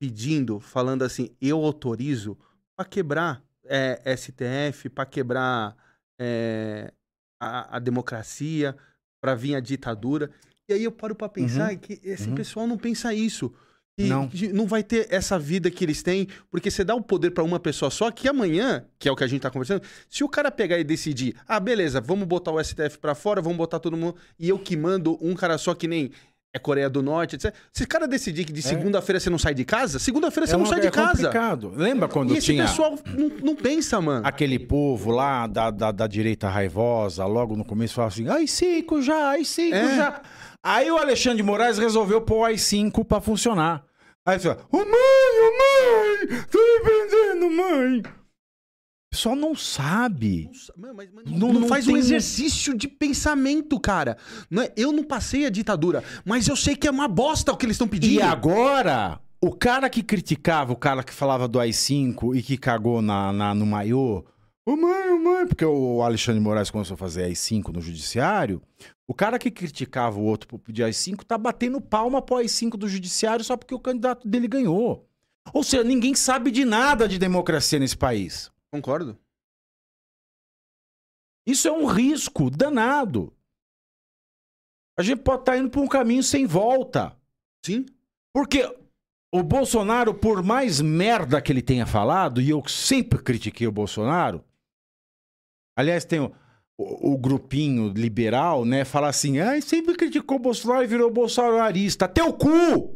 pedindo, falando assim, eu autorizo pra quebrar eh, STF, pra quebrar eh, a, a democracia, pra vir a ditadura. E aí eu paro pra pensar que esse uhum. pessoal não pensa isso. E Não. não vai ter essa vida que eles têm, porque você dá o poder pra uma pessoa só, que amanhã, que é o que a gente tá conversando, se o cara pegar e decidir, ah, beleza, vamos botar o STF pra fora, vamos botar todo mundo, e eu que mando um cara só que nem é Coreia do Norte, etc. Se o cara decidir que de segunda-feira você não sai de casa, segunda-feira você é não sai de é casa. complicado. Lembra quando E esse tinha pessoal não, não pensa, mano. aquele povo lá da, da, da direita raivosa, logo no começo, falava assim: ai, cinco já, ai, cinco É. já. Aí o Alexandre de Moraes resolveu pôr o AI-5 pra funcionar. Aí você fala, ô mãe, ô mãe, tô me prendendo, mãe. pessoal não sabe. Não Mas, mas Não- não, não faz um um- exercício de pensamento, cara. Não é- eu não passei a ditadura, mas eu sei que é uma bosta o que eles estão pedindo. E agora, o cara que criticava, o cara que falava do AI-5 e que cagou na, na- no maiô, ô mãe, ô mãe, porque o Alexandre Moraes começou a fazer AI-5 no judiciário, o cara que criticava o outro por pedir AI-5 tá batendo palma pro AI-5 do judiciário só porque o candidato dele ganhou. Ou seja, ninguém sabe de nada de democracia nesse país. Concordo. Isso é um risco danado. A gente pode estar indo por um caminho sem volta. Sim. Porque o Bolsonaro, por mais merda que ele tenha falado, e eu sempre critiquei o Bolsonaro. Aliás, tem o, o- o grupinho liberal, né? Fala assim: ai, sempre criticou o Bolsonaro e virou bolsonarista. Teu cu!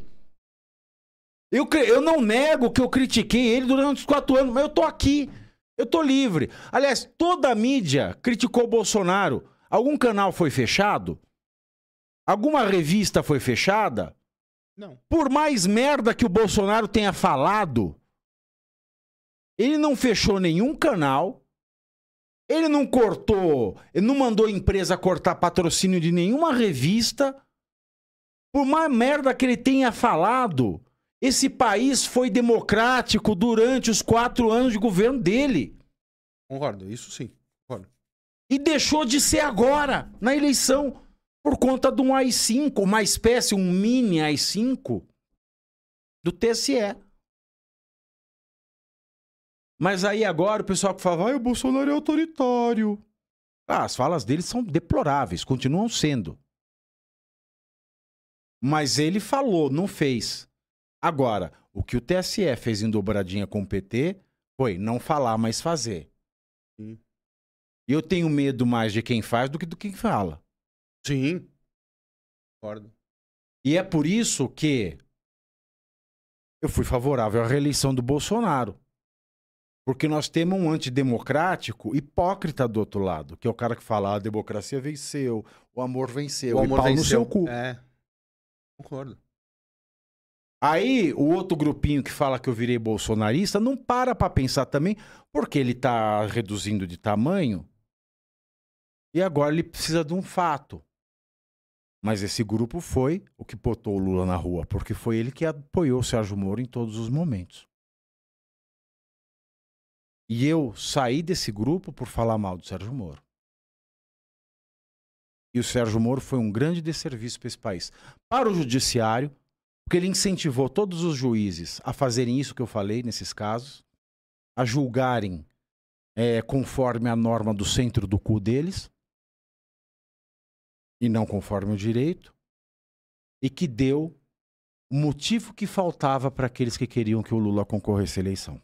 Eu, eu não nego que eu critiquei ele durante os quatro anos, mas eu tô aqui. Eu tô livre. Aliás, toda a mídia criticou o Bolsonaro. Algum canal foi fechado? Alguma revista foi fechada? Não. Por mais merda que o Bolsonaro tenha falado, ele não fechou nenhum canal, ele não cortou, ele não mandou empresa cortar patrocínio de nenhuma revista. Por mais merda que ele tenha falado, esse país foi democrático durante os quatro anos de governo dele. Concordo, isso sim. Concordo. E deixou de ser agora, na eleição, por conta de um AI-5, uma espécie, um mini AI-5 do TSE. Mas aí agora o pessoal que fala, ai, o Bolsonaro é autoritário. Ah, as falas dele são deploráveis, continuam sendo. Mas ele falou, não fez. Agora, o que o TSE fez em dobradinha com o PT foi não falar, mas fazer. Sim. E eu tenho medo mais de quem faz do que do quem fala. Sim. Concordo. E é por isso que eu fui favorável à reeleição do Bolsonaro. Porque nós temos um antidemocrático hipócrita do outro lado, que é o cara que fala: "Ah, a democracia venceu, o amor venceu, o amor pau no venceu. seu cu. É. Concordo. Aí o outro grupinho que fala que eu virei bolsonarista não para pra pensar também, porque ele tá reduzindo de tamanho e agora ele precisa de um fato. Mas esse grupo foi o que botou o Lula na rua, porque foi ele que apoiou o Sérgio Moro em todos os momentos. E eu saí desse grupo por falar mal do Sérgio Moro. E o Sérgio Moro foi um grande desserviço para esse país. Para o judiciário, porque ele incentivou todos os juízes a fazerem isso que eu falei nesses casos, a julgarem eh, conforme a norma do centro do cu deles, e não conforme o direito, e que deu o motivo que faltava para aqueles que queriam que o Lula concorresse à eleição.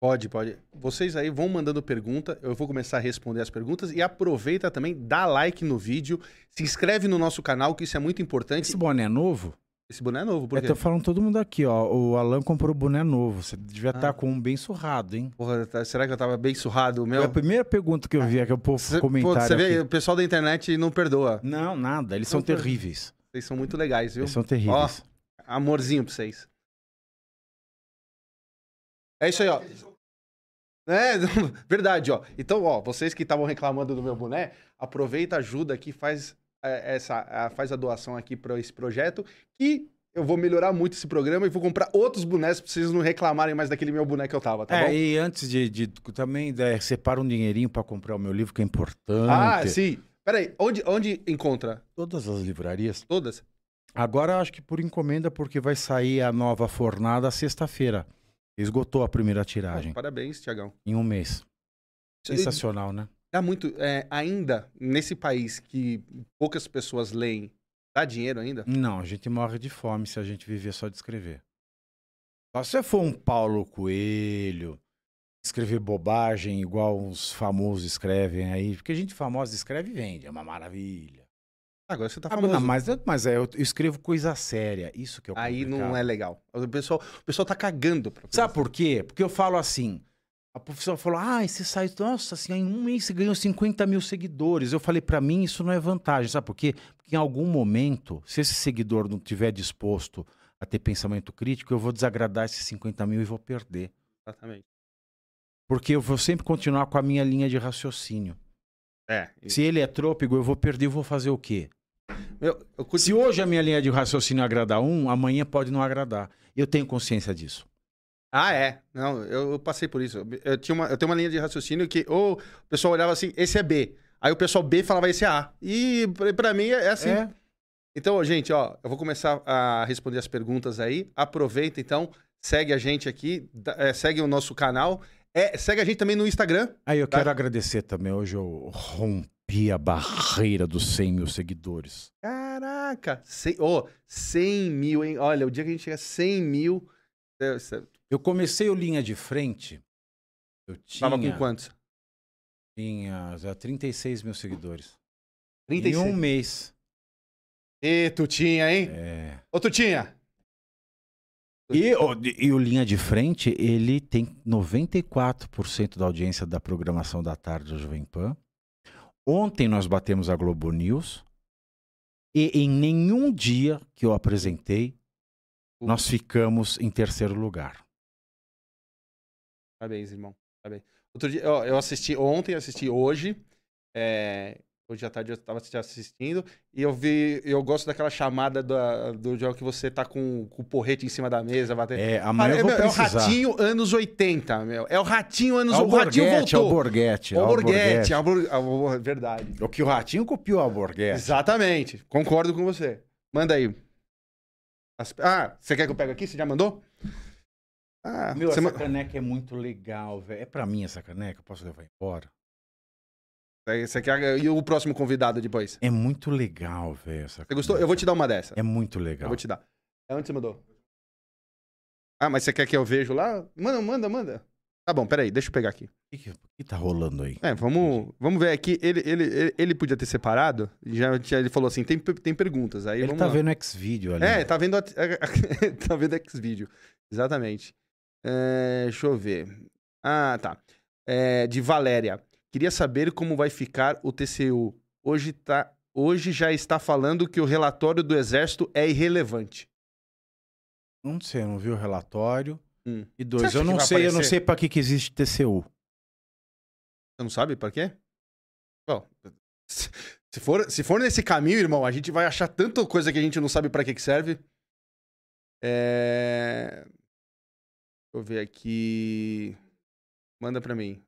Pode, pode. Vocês aí vão mandando pergunta, eu vou começar a responder as perguntas e aproveita também, dá like no vídeo, se inscreve no nosso canal, que isso é muito importante. Esse boné é novo? Esse boné é novo, por Eu quê? tô falando todo mundo aqui, ó. O Alan comprou boné novo. Você devia estar Ah. com um bem surrado, hein? Porra, tá- será que eu tava bem surrado? o Foi Meu? a primeira pergunta que eu vi aqui, o povo Cê- pô, comentário. Você vê, aqui. o pessoal da internet não perdoa. Não, nada. Eles são Não, foi- terríveis. Vocês são muito legais, viu? Eles são terríveis. Amorzinho pra vocês. É isso aí, ó. É, verdade, ó. Então, ó, vocês que estavam reclamando do meu boné, aproveita, ajuda aqui, faz é, essa, a- faz a doação aqui para esse projeto, que eu vou melhorar muito esse programa e vou comprar outros bonés pra vocês não reclamarem mais daquele meu boné que eu tava, tá é, bom? e antes de, de- também é, separa um dinheirinho pra comprar o meu livro, que é importante. Ah, sim. Peraí, onde, onde encontra? Todas as livrarias. Todas? Agora acho que por encomenda, porque vai sair a nova fornada sexta-feira. Esgotou a primeira tiragem Parabéns, Tiagão. em um mês. Sensacional, né? Dá muito. é, ainda, nesse país que poucas pessoas leem, dá dinheiro ainda? Não, a gente morre de fome se a gente viver só de escrever. Só se você for um Paulo Coelho, escrever bobagem igual os famosos escrevem aí, porque a gente famosa escreve e vende, é uma maravilha. Agora você tá Ah, famoso. não, mas, é- mas é, eu escrevo coisa séria, isso que é o Aí não complicado. é legal. O pessoal, o pessoal tá cagando pra Sabe por quê? Porque eu falo assim. A professora falou: ah, esse site, nossa, assim, em um mês você ganhou 50 mil seguidores. Eu falei: pra mim, isso não é vantagem. Sabe por quê? Porque em algum momento, se esse seguidor não tiver disposto a ter pensamento crítico, eu vou desagradar esses 50 mil e vou perder. Exatamente. Porque eu vou sempre continuar com a minha linha de raciocínio. É. Se ele é trôpego, eu vou perder, eu vou fazer o quê? Eu, eu curti- Se hoje a minha linha de raciocínio agradar um, amanhã pode não agradar. Eu tenho consciência disso. Ah, é. Não, eu, eu passei por isso. Eu, tinha uma, eu tenho uma linha de raciocínio que ou o pessoal olhava assim, esse é B. Aí o pessoal B falava esse é A. E pra- pra mim é assim. É. Então, gente, ó, eu vou começar a responder as perguntas aí. Aproveita, então, segue a gente aqui, é, segue o nosso canal. É, segue a gente também no Instagram. Aí eu Tá. quero agradecer também. Hoje eu rompi a barreira dos 100 mil seguidores. Caraca! Cem, oh, 100 mil, hein? Olha, o dia que a gente chegar a 100 mil. é, Eu comecei o Linha de Frente. Eu tinha, tava com quantos? tinha já 36 mil seguidores. 36. Em um mês. E Tutinha, hein? É. Ô, Tutinha! E, o- e o Linha de Frente, ele tem 94% da audiência da programação da tarde da Jovem Pan. Ontem nós batemos a Globo News. E em nenhum dia que eu apresentei, nós ficamos em terceiro lugar. Parabéns, irmão. Parabéns. Outro dia, ó, eu assisti ontem, assisti hoje. é, hoje à tarde eu tava te assistindo. E eu vi. Eu gosto daquela chamada da- do jogo que você tá com, com o porrete em cima da mesa, batendo. É, amanhã é, eu vou meu, é o ratinho anos 80, meu. É o ratinho anos É o 80. O ratinho Borghetti, é o voltou. Borghetti. é O o Borghetti, Borghetti. é o Bor- é o- verdade. O que o Ratinho copiou a Borghetti. Exatamente. Concordo com você. Manda aí. As- Ah, você quer que eu pegue aqui? Você já mandou? Ah, Meu, essa ma- caneca é muito legal, velho. É pra mim essa caneca? Eu posso levar embora? Você quer... E o próximo convidado depois? É muito legal, velho. essa Você gostou? Eu vou te dar uma dessa. É muito Eu legal. vou te dar. É onde você mandou? Ah, mas você quer que eu veja lá? Manda, manda, manda. Tá bom, peraí, deixa eu pegar aqui. O que, que- tá rolando aí? É, vamos, vamos ver aqui. Ele, ele, ele, ele podia ter separado. Já, já ele falou assim: tem, tem perguntas. Aí Ele tá lá. vendo X-Video ali. É, tá vendo, tá vendo X-Video. Exatamente. É, deixa eu ver. Ah, tá. É, de Valéria. Queria saber como vai ficar o TCU. Hoje, tá, hoje já está falando que o relatório do Exército é irrelevante. Não sei, eu não vi o relatório. Hum. E dois, eu não sei, eu não sei pra que, que existe TCU. Você não sabe pra quê? Bom, se for, se for nesse caminho, irmão, a gente vai achar tanta coisa que a gente não sabe pra que, que serve. É... Deixa eu ver aqui. Manda pra mim.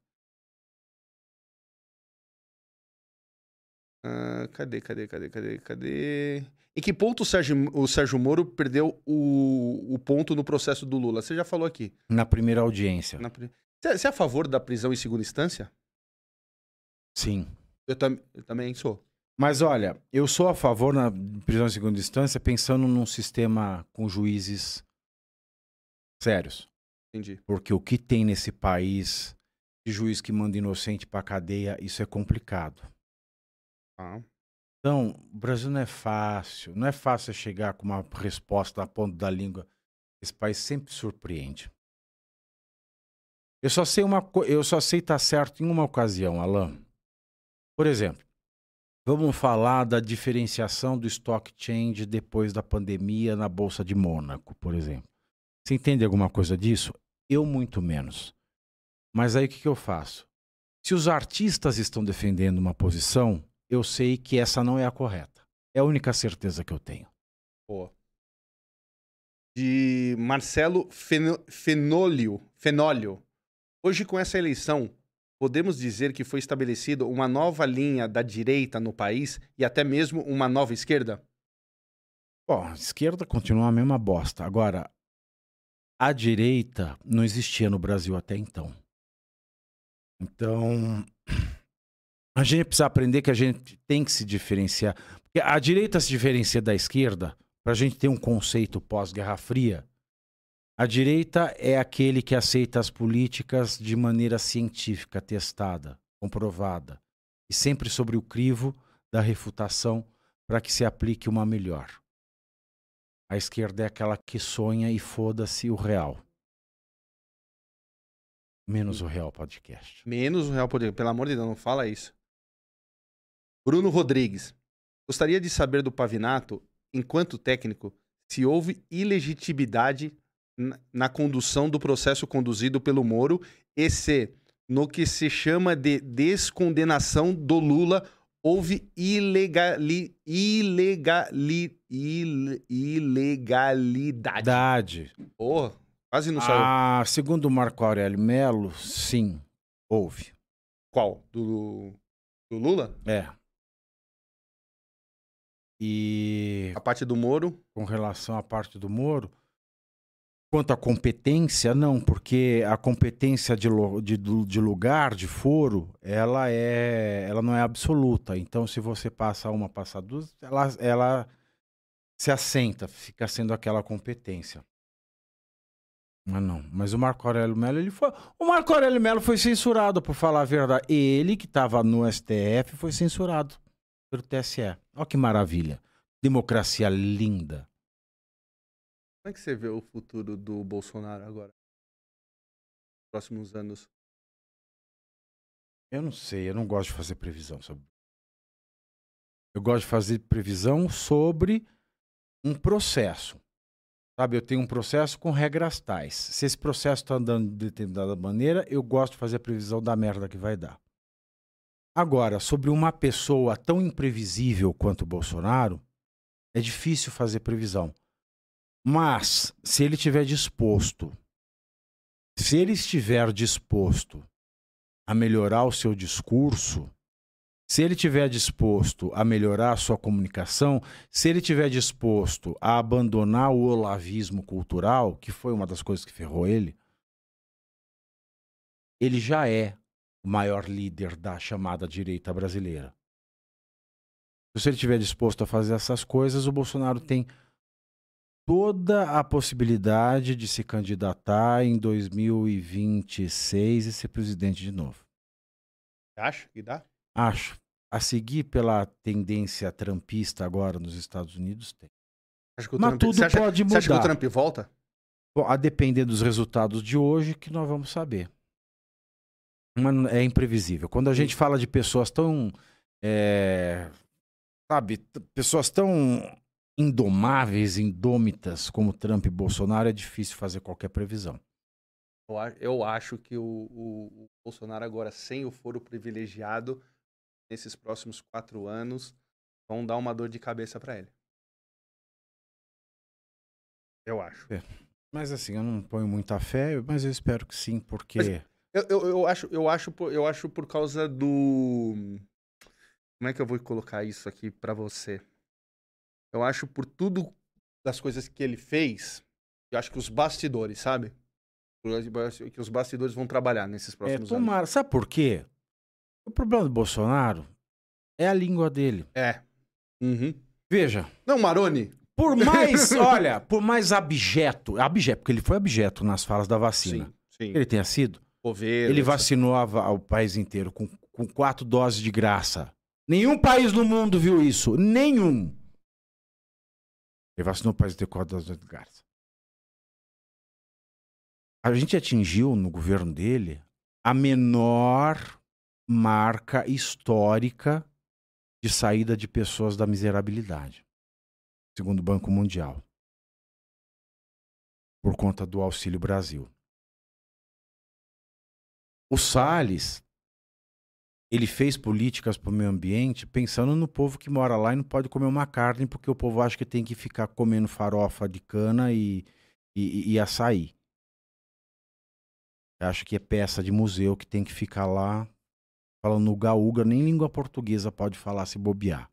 Ah, cadê, cadê, cadê, cadê, cadê? Em que ponto o Sérgio, o Sérgio Moro perdeu o, o ponto no processo do Lula? Você já falou aqui. Na primeira audiência. Na Você você é a favor da prisão em segunda instância? Sim. Eu, tam- eu também sou. Mas olha, eu sou a favor na prisão em segunda instância pensando num sistema com juízes sérios. Entendi. Porque o que tem nesse país de juiz que manda inocente pra cadeia, isso é complicado. Ah. Então, o Brasil não é fácil. Não é fácil chegar com uma resposta na ponta da língua. Esse país sempre surpreende. Eu só sei uma eu só sei estar certo em uma ocasião, Alan. Por exemplo, vamos falar da diferenciação do stock change depois da pandemia na bolsa de Mônaco, por exemplo. Você entende alguma coisa disso? Eu muito menos. Mas aí o que eu faço? Se os artistas estão defendendo uma posição, eu sei que essa não é a correta. É a única certeza que eu tenho. Boa. De Marcelo Fenólio. Fenólio. Hoje, com essa eleição, podemos dizer que foi estabelecida uma nova linha da direita no país e até mesmo uma nova esquerda? Bom, a esquerda continua a mesma bosta. Agora, a direita não existia no Brasil até então. Então, a gente precisa aprender que a gente tem que se diferenciar. Porque a direita se diferencia da esquerda, para a gente ter um conceito pós-Guerra Fria. A direita é aquele que aceita as políticas de maneira científica, testada, comprovada, e sempre sobre o crivo da refutação para que se aplique uma melhor. A esquerda é aquela que sonha e foda-se o real. Menos o real podcast. Menos o Real Poder. Pelo amor de Deus, não fala isso. Bruno Rodrigues. Gostaria de saber do Pavinato, enquanto técnico, se houve ilegitimidade na, condução do processo conduzido pelo Moro e se, no que se chama de descondenação do Lula, houve ilegali, ilegali, ile, ilegalidade. Porra, quase não saiu. Ah, segundo o Marco Aurélio Melo, sim, houve. Qual? Do, do Lula? É. E A parte do Moro? com relação à parte do Moro, quanto à competência, não, porque a competência de, de, de lugar, de foro, ela é, ela não é absoluta. Então, se você passa uma, passa duas, ela, ela se assenta, fica sendo aquela competência. Mas não. Mas o Marco Aurélio Melo, ele foi. O Marco Aurélio Melo foi censurado, por falar a verdade. Ele, que estava no STF, foi censurado pelo TSE. Olha que maravilha. Democracia linda. Como é que você vê o futuro do Bolsonaro agora? Próximos anos? Eu não sei, eu não gosto de fazer previsão sobre. Eu gosto de fazer previsão sobre um processo. Sabe, eu tenho um processo com regras tais. Se esse processo está andando de determinada maneira, eu gosto de fazer a previsão da merda que vai dar. Agora, sobre uma pessoa tão imprevisível quanto o Bolsonaro, é difícil fazer previsão. Mas, se ele estiver disposto, se ele estiver disposto a melhorar o seu discurso, se ele estiver disposto a melhorar a sua comunicação, se ele estiver disposto a abandonar o olavismo cultural, que foi uma das coisas que ferrou ele, ele já é o maior líder da chamada direita brasileira. Se ele estiver disposto a fazer essas coisas, o Bolsonaro tem toda a possibilidade de se candidatar em 2026 e ser presidente de novo. Acha que dá? Acho. A seguir pela tendência trampista agora nos Estados Unidos, tem. Acha que o Mas Trump, tudo você acha, pode Você acha que o mudar. Trump volta? Bom, a depender dos resultados de hoje que nós vamos saber. Mas é imprevisível. Quando a gente fala de pessoas tão. é, sabe, pessoas tão indomáveis, indômitas como Trump e Bolsonaro, é difícil fazer qualquer previsão. Eu, acho que o, o- o Bolsonaro agora, sem o foro privilegiado, nesses próximos quatro anos, vão dar uma dor de cabeça pra ele. Eu acho. Mas assim, eu não ponho muita fé, mas eu espero que sim, porque. Mas- Eu, eu, eu acho, eu, acho por, eu acho por causa do. Como é que eu vou colocar isso aqui pra você? Eu acho por tudo das coisas que ele fez, eu acho que os bastidores, sabe? Que os bastidores vão trabalhar nesses É, próximos anos. tomara. Sabe por quê? O problema do Bolsonaro é a língua dele. É. Uhum. Veja, Não, Maroni. por mais, olha, por mais abjeto, abjeto, porque ele foi abjeto nas falas da vacina, Sim, sim. ele tenha sido, Coveiro, ele vacinou a o país inteiro com, com quatro doses de graça. Nenhum país no mundo viu isso. Nenhum. Ele vacinou o país inteiro com quatro doses de graça. A gente atingiu no governo dele a menor marca histórica de saída de pessoas da miserabilidade, segundo o Banco Mundial, por conta do Auxílio Brasil. O Salles, ele fez políticas para o meio ambiente pensando no povo que mora lá e não pode comer uma carne porque o povo acha que tem que ficar comendo farofa de cana e, e, e açaí. Acha que é peça de museu que tem que ficar lá falando uga-uga, nem língua portuguesa pode falar se bobear.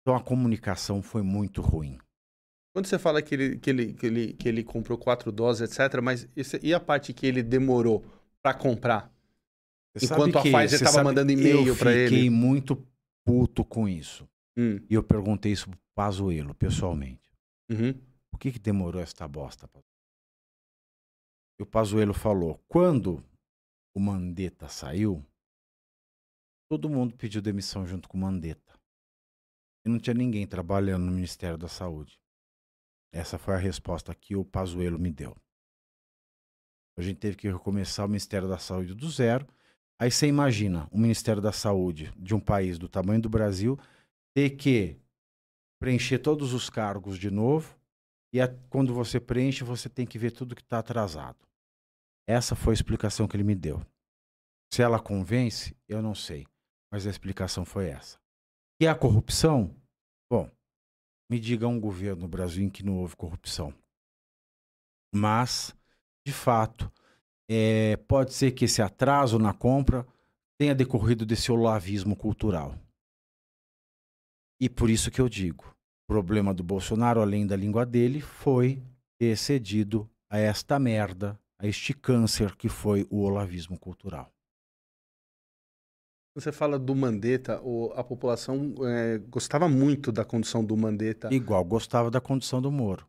Então a comunicação foi muito ruim. Quando você fala que ele, que ele, que ele, que ele comprou quatro doses, etc., mas esse- e a parte que ele demorou pra comprar? Você Enquanto a Pfizer você tava sabe mandando e-mail pra Eu fiquei ele. muito puto com isso. Hum, E eu perguntei isso pro Pazuello, pessoalmente. uhum. Por que, que demorou esta bosta? E o Pazuello falou, quando o Mandetta saiu, todo mundo pediu demissão junto com o Mandetta. E não tinha ninguém trabalhando no Ministério da Saúde. Essa foi a resposta que o Pazuello me deu. A gente teve que recomeçar o Ministério da Saúde do zero. Aí você imagina o Ministério da Saúde de um país do tamanho do Brasil ter que preencher todos os cargos de novo. E a, quando você preenche, você tem que ver tudo que está atrasado. Essa foi a explicação que ele me deu. Se ela convence, eu não sei. Mas a explicação foi essa. E a corrupção? Bom, me diga um governo no Brasil em que não houve corrupção. Mas, de fato, é, pode ser que esse atraso na compra tenha decorrido desse olavismo cultural. E por isso que eu digo, o problema do Bolsonaro, além da língua dele, foi ter cedido a esta merda, a este câncer que foi o olavismo cultural. Você fala do Mandetta, a população é, gostava muito da condução do Mandetta. Igual gostava da condução do Moro.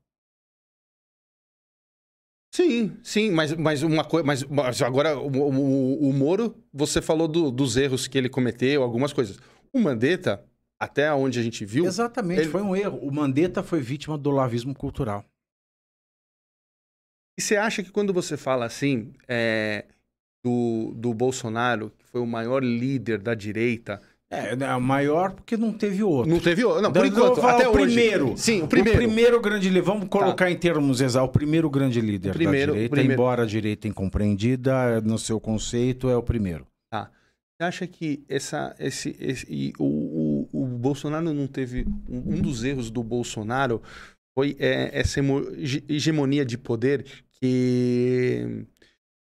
Sim, sim, mas, mas uma coisa. Mas, mas, agora, o, o, o Moro, você falou do, dos erros que ele cometeu, algumas coisas. O Mandetta, até onde a gente viu. Exatamente, ele... foi um erro. O Mandetta foi vítima do lavismo cultural. E você acha que quando você fala assim, é, do, do Bolsonaro, que foi o maior líder da direita, é, é, o maior porque não teve outro. Não teve outro. Não, por enquanto, até o hoje. primeiro. Sim, o primeiro. O primeiro grande líder. Vamos tá. colocar tá. em termos exatos. O primeiro grande líder o primeiro, da direita, primeiro. embora a direita incompreendida no seu conceito, é o primeiro. Tá. Você acha que essa, esse, esse o, o, o Bolsonaro não teve... Um, um dos erros do Bolsonaro foi é, essa hegemonia de poder que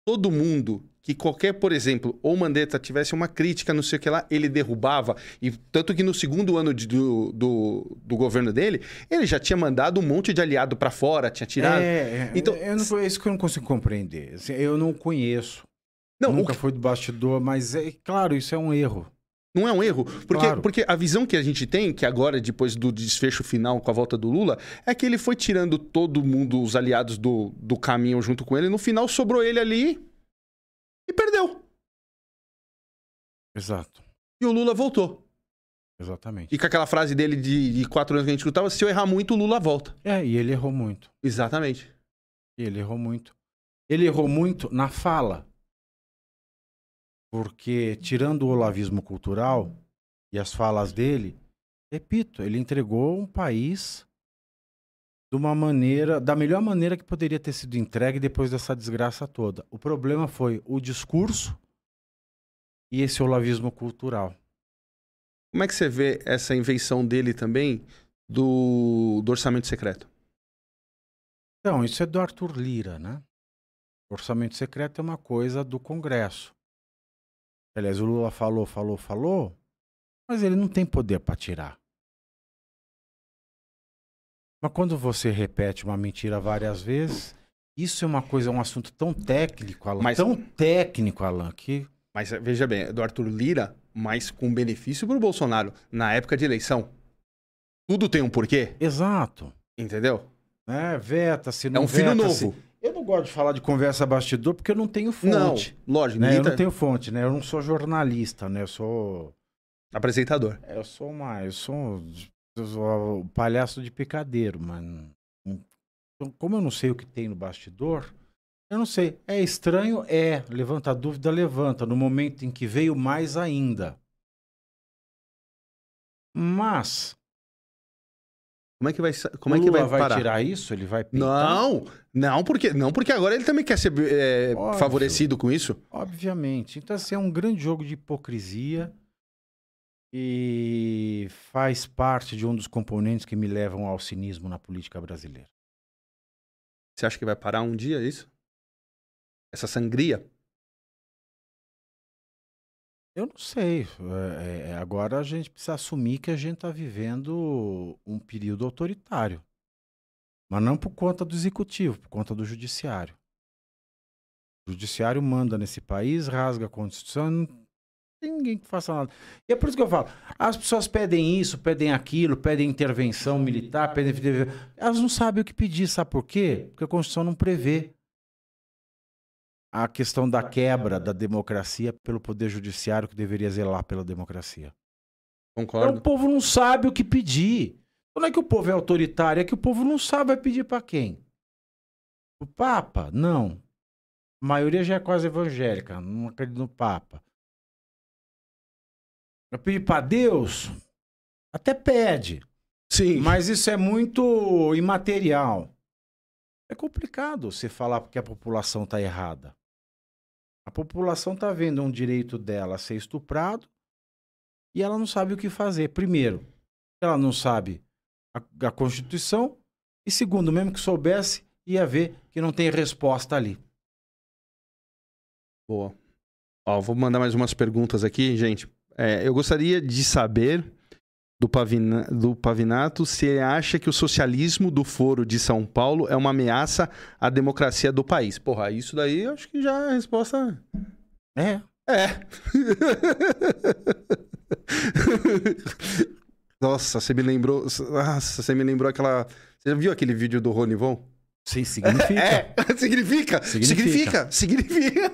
todo mundo que qualquer, por exemplo, ou Mandetta tivesse uma crítica, não sei o que lá, ele derrubava. E tanto que no segundo ano de, do, do, do, governo dele, ele já tinha mandado um monte de aliado para fora, tinha tirado. É, é então, eu não, é isso que eu não consigo compreender. Assim, eu não conheço. Não, Nunca que... foi do bastidor, mas é claro, isso é um erro. Não é um erro? Porque, claro. porque a visão que a gente tem, que agora, depois do desfecho final com a volta do Lula, é que ele foi tirando todo mundo, os aliados do, do caminho junto com ele. No final sobrou ele ali perdeu. Exato. E o Lula voltou. Exatamente. E com aquela frase dele de, de quatro anos que a gente escutava, se eu errar muito, o Lula volta. É, e ele errou muito. Exatamente. E ele errou muito. Ele errou muito na fala. Porque, tirando o olavismo cultural e as falas dele, repito, ele entregou um país de uma maneira, da melhor maneira que poderia ter sido entregue depois dessa desgraça toda. O problema foi o discurso e esse olavismo cultural. Como é que você vê essa invenção dele também do, do orçamento secreto? Então, isso é do Arthur Lira, né? O orçamento secreto é uma coisa do Congresso. Aliás, o Lula falou, falou, falou, mas ele não tem poder para tirar. Mas quando você repete uma mentira várias vezes, isso é uma coisa, um assunto tão técnico, Alan. Mas, tão técnico, Alan, que. Mas veja bem, é do Arthur Lira, mas com benefício para o Bolsonaro na época de eleição. Tudo tem um porquê. Exato. Entendeu? É, veta, se não É um filho novo. Eu não gosto de falar de conversa bastidor porque eu não tenho fonte. Não, lógico. Né? Eu não tenho fonte, né? Eu não sou jornalista, né? Eu sou... Apresentador. É, eu sou uma... Eu sou o palhaço de picadeiro, mano. Então, como eu não sei o que tem no bastidor, eu não sei. É estranho? É. Levanta dúvida, levanta. No momento em que veio, mais ainda. Mas. Como é que vai, como é que vai, vai tirar isso? Ele vai pintar? Não, não porque, não porque agora ele também quer ser é, favorecido com isso. Obviamente. Então, assim, é um grande jogo de hipocrisia e faz parte de um dos componentes que me levam ao cinismo na política brasileira. Você acha que vai parar um dia isso? Essa sangria? Eu não sei. É, é, agora a gente precisa assumir que a gente está vivendo um período autoritário. Mas não por conta do executivo, por conta do judiciário. O judiciário manda nesse país, rasga a Constituição, tem ninguém que faça nada. E é por isso que eu falo: as pessoas pedem isso, pedem aquilo, pedem intervenção militar, pedem. Elas não sabem o que pedir, sabe por quê? Porque a Constituição não prevê a questão da quebra da democracia pelo Poder Judiciário que deveria zelar pela democracia. Concordo. Então, o povo não sabe o que pedir. Não é que o povo é autoritário, é que o povo não sabe vai pedir para quem. O Papa? Não. A maioria já é quase evangélica, não acredita no Papa. Eu pedir para Deus, até pede. Sim. Mas isso é muito imaterial. É complicado você falar porque a população está errada. A população está vendo um direito dela ser estuprado e ela não sabe o que fazer. Primeiro, ela não sabe a, a Constituição e segundo, mesmo que soubesse, ia ver que não tem resposta ali. Boa. Ó, vou mandar mais umas perguntas aqui, gente. É, eu gostaria de saber do, Pavina, do Pavinato se ele acha que o socialismo do Foro de São Paulo é uma ameaça à democracia do país. Porra, isso daí eu acho que já é a resposta. É. É. Nossa, você me lembrou. Nossa, você me lembrou aquela. Você já viu aquele vídeo do Ronivon? Sim, significa. É, significa. Significa. Significa. Significa.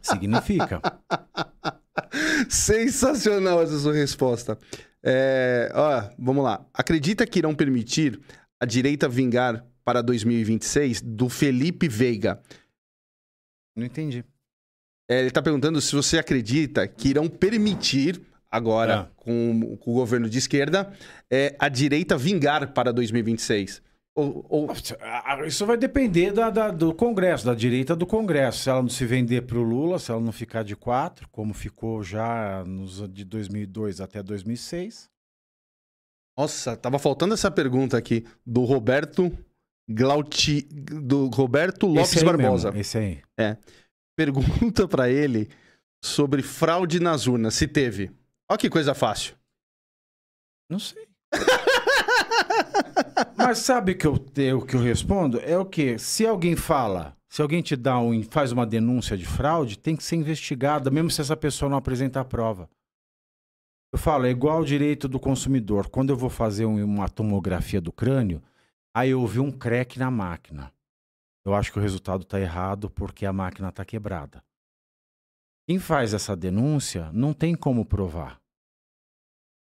Significa. Sensacional essa sua resposta. É, ó, vamos lá. Acredita que irão permitir a direita vingar para 2026 do Felipe Veiga? Não entendi. É, ele está perguntando se você acredita que irão permitir, agora É. com, com o governo de esquerda, é, a direita vingar para 2026. Ou, ou- Ah, Isso vai depender da, da- do Congresso, da direita do Congresso. Se ela não se vender para o Lula, se ela não ficar de quatro, como ficou já nos, de 2002 até 2006. Nossa, tava faltando essa pergunta aqui do Roberto Glauti, do Roberto Lopes Esse Barbosa. mesmo, esse aí. Pergunta pra ele sobre fraude nas urnas, se teve. Olha que coisa fácil. Não sei. Mas sabe que eu, o que eu respondo? É o que? Se alguém fala, se alguém te dá um, faz uma denúncia de fraude, tem que ser investigada, mesmo se essa pessoa não apresenta a prova. Eu falo, é igual o direito do consumidor. Quando eu vou fazer um- uma tomografia do crânio, aí eu vi um crack na máquina. Eu acho que o resultado está errado porque a máquina está quebrada. Quem faz essa denúncia não tem como provar.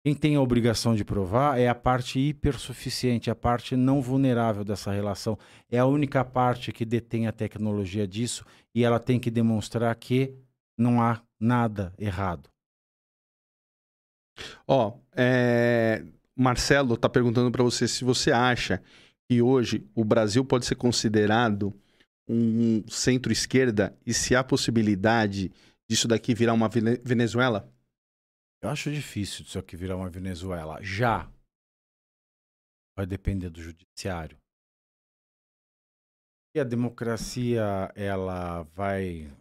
Quem tem a obrigação de provar é a parte hipersuficiente, a parte não vulnerável dessa relação. É a única parte que detém a tecnologia disso e ela tem que demonstrar que não há nada errado. Ó, é, Marcelo tá perguntando pra você se você acha que hoje o Brasil pode ser considerado um centro-esquerda e se há possibilidade disso daqui virar uma Vene- Venezuela? Eu acho difícil isso aqui virar uma Venezuela. Já. Vai depender do judiciário. E a democracia, ela vai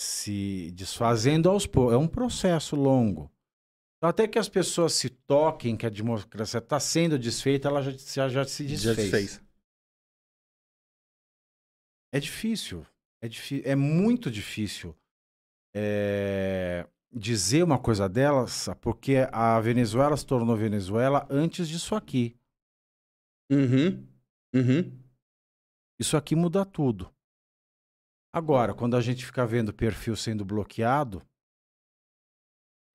se desfazendo aos poucos. É um processo longo. Então, até que as pessoas se toquem que a democracia está sendo desfeita, ela já, já, já se desfez. Já se fez. É difícil. É, difí é muito difícil é, dizer uma coisa delas, porque a Venezuela se tornou Venezuela antes disso aqui. Uhum. Uhum. Isso aqui muda tudo. Agora, quando a gente fica vendo o perfil sendo bloqueado,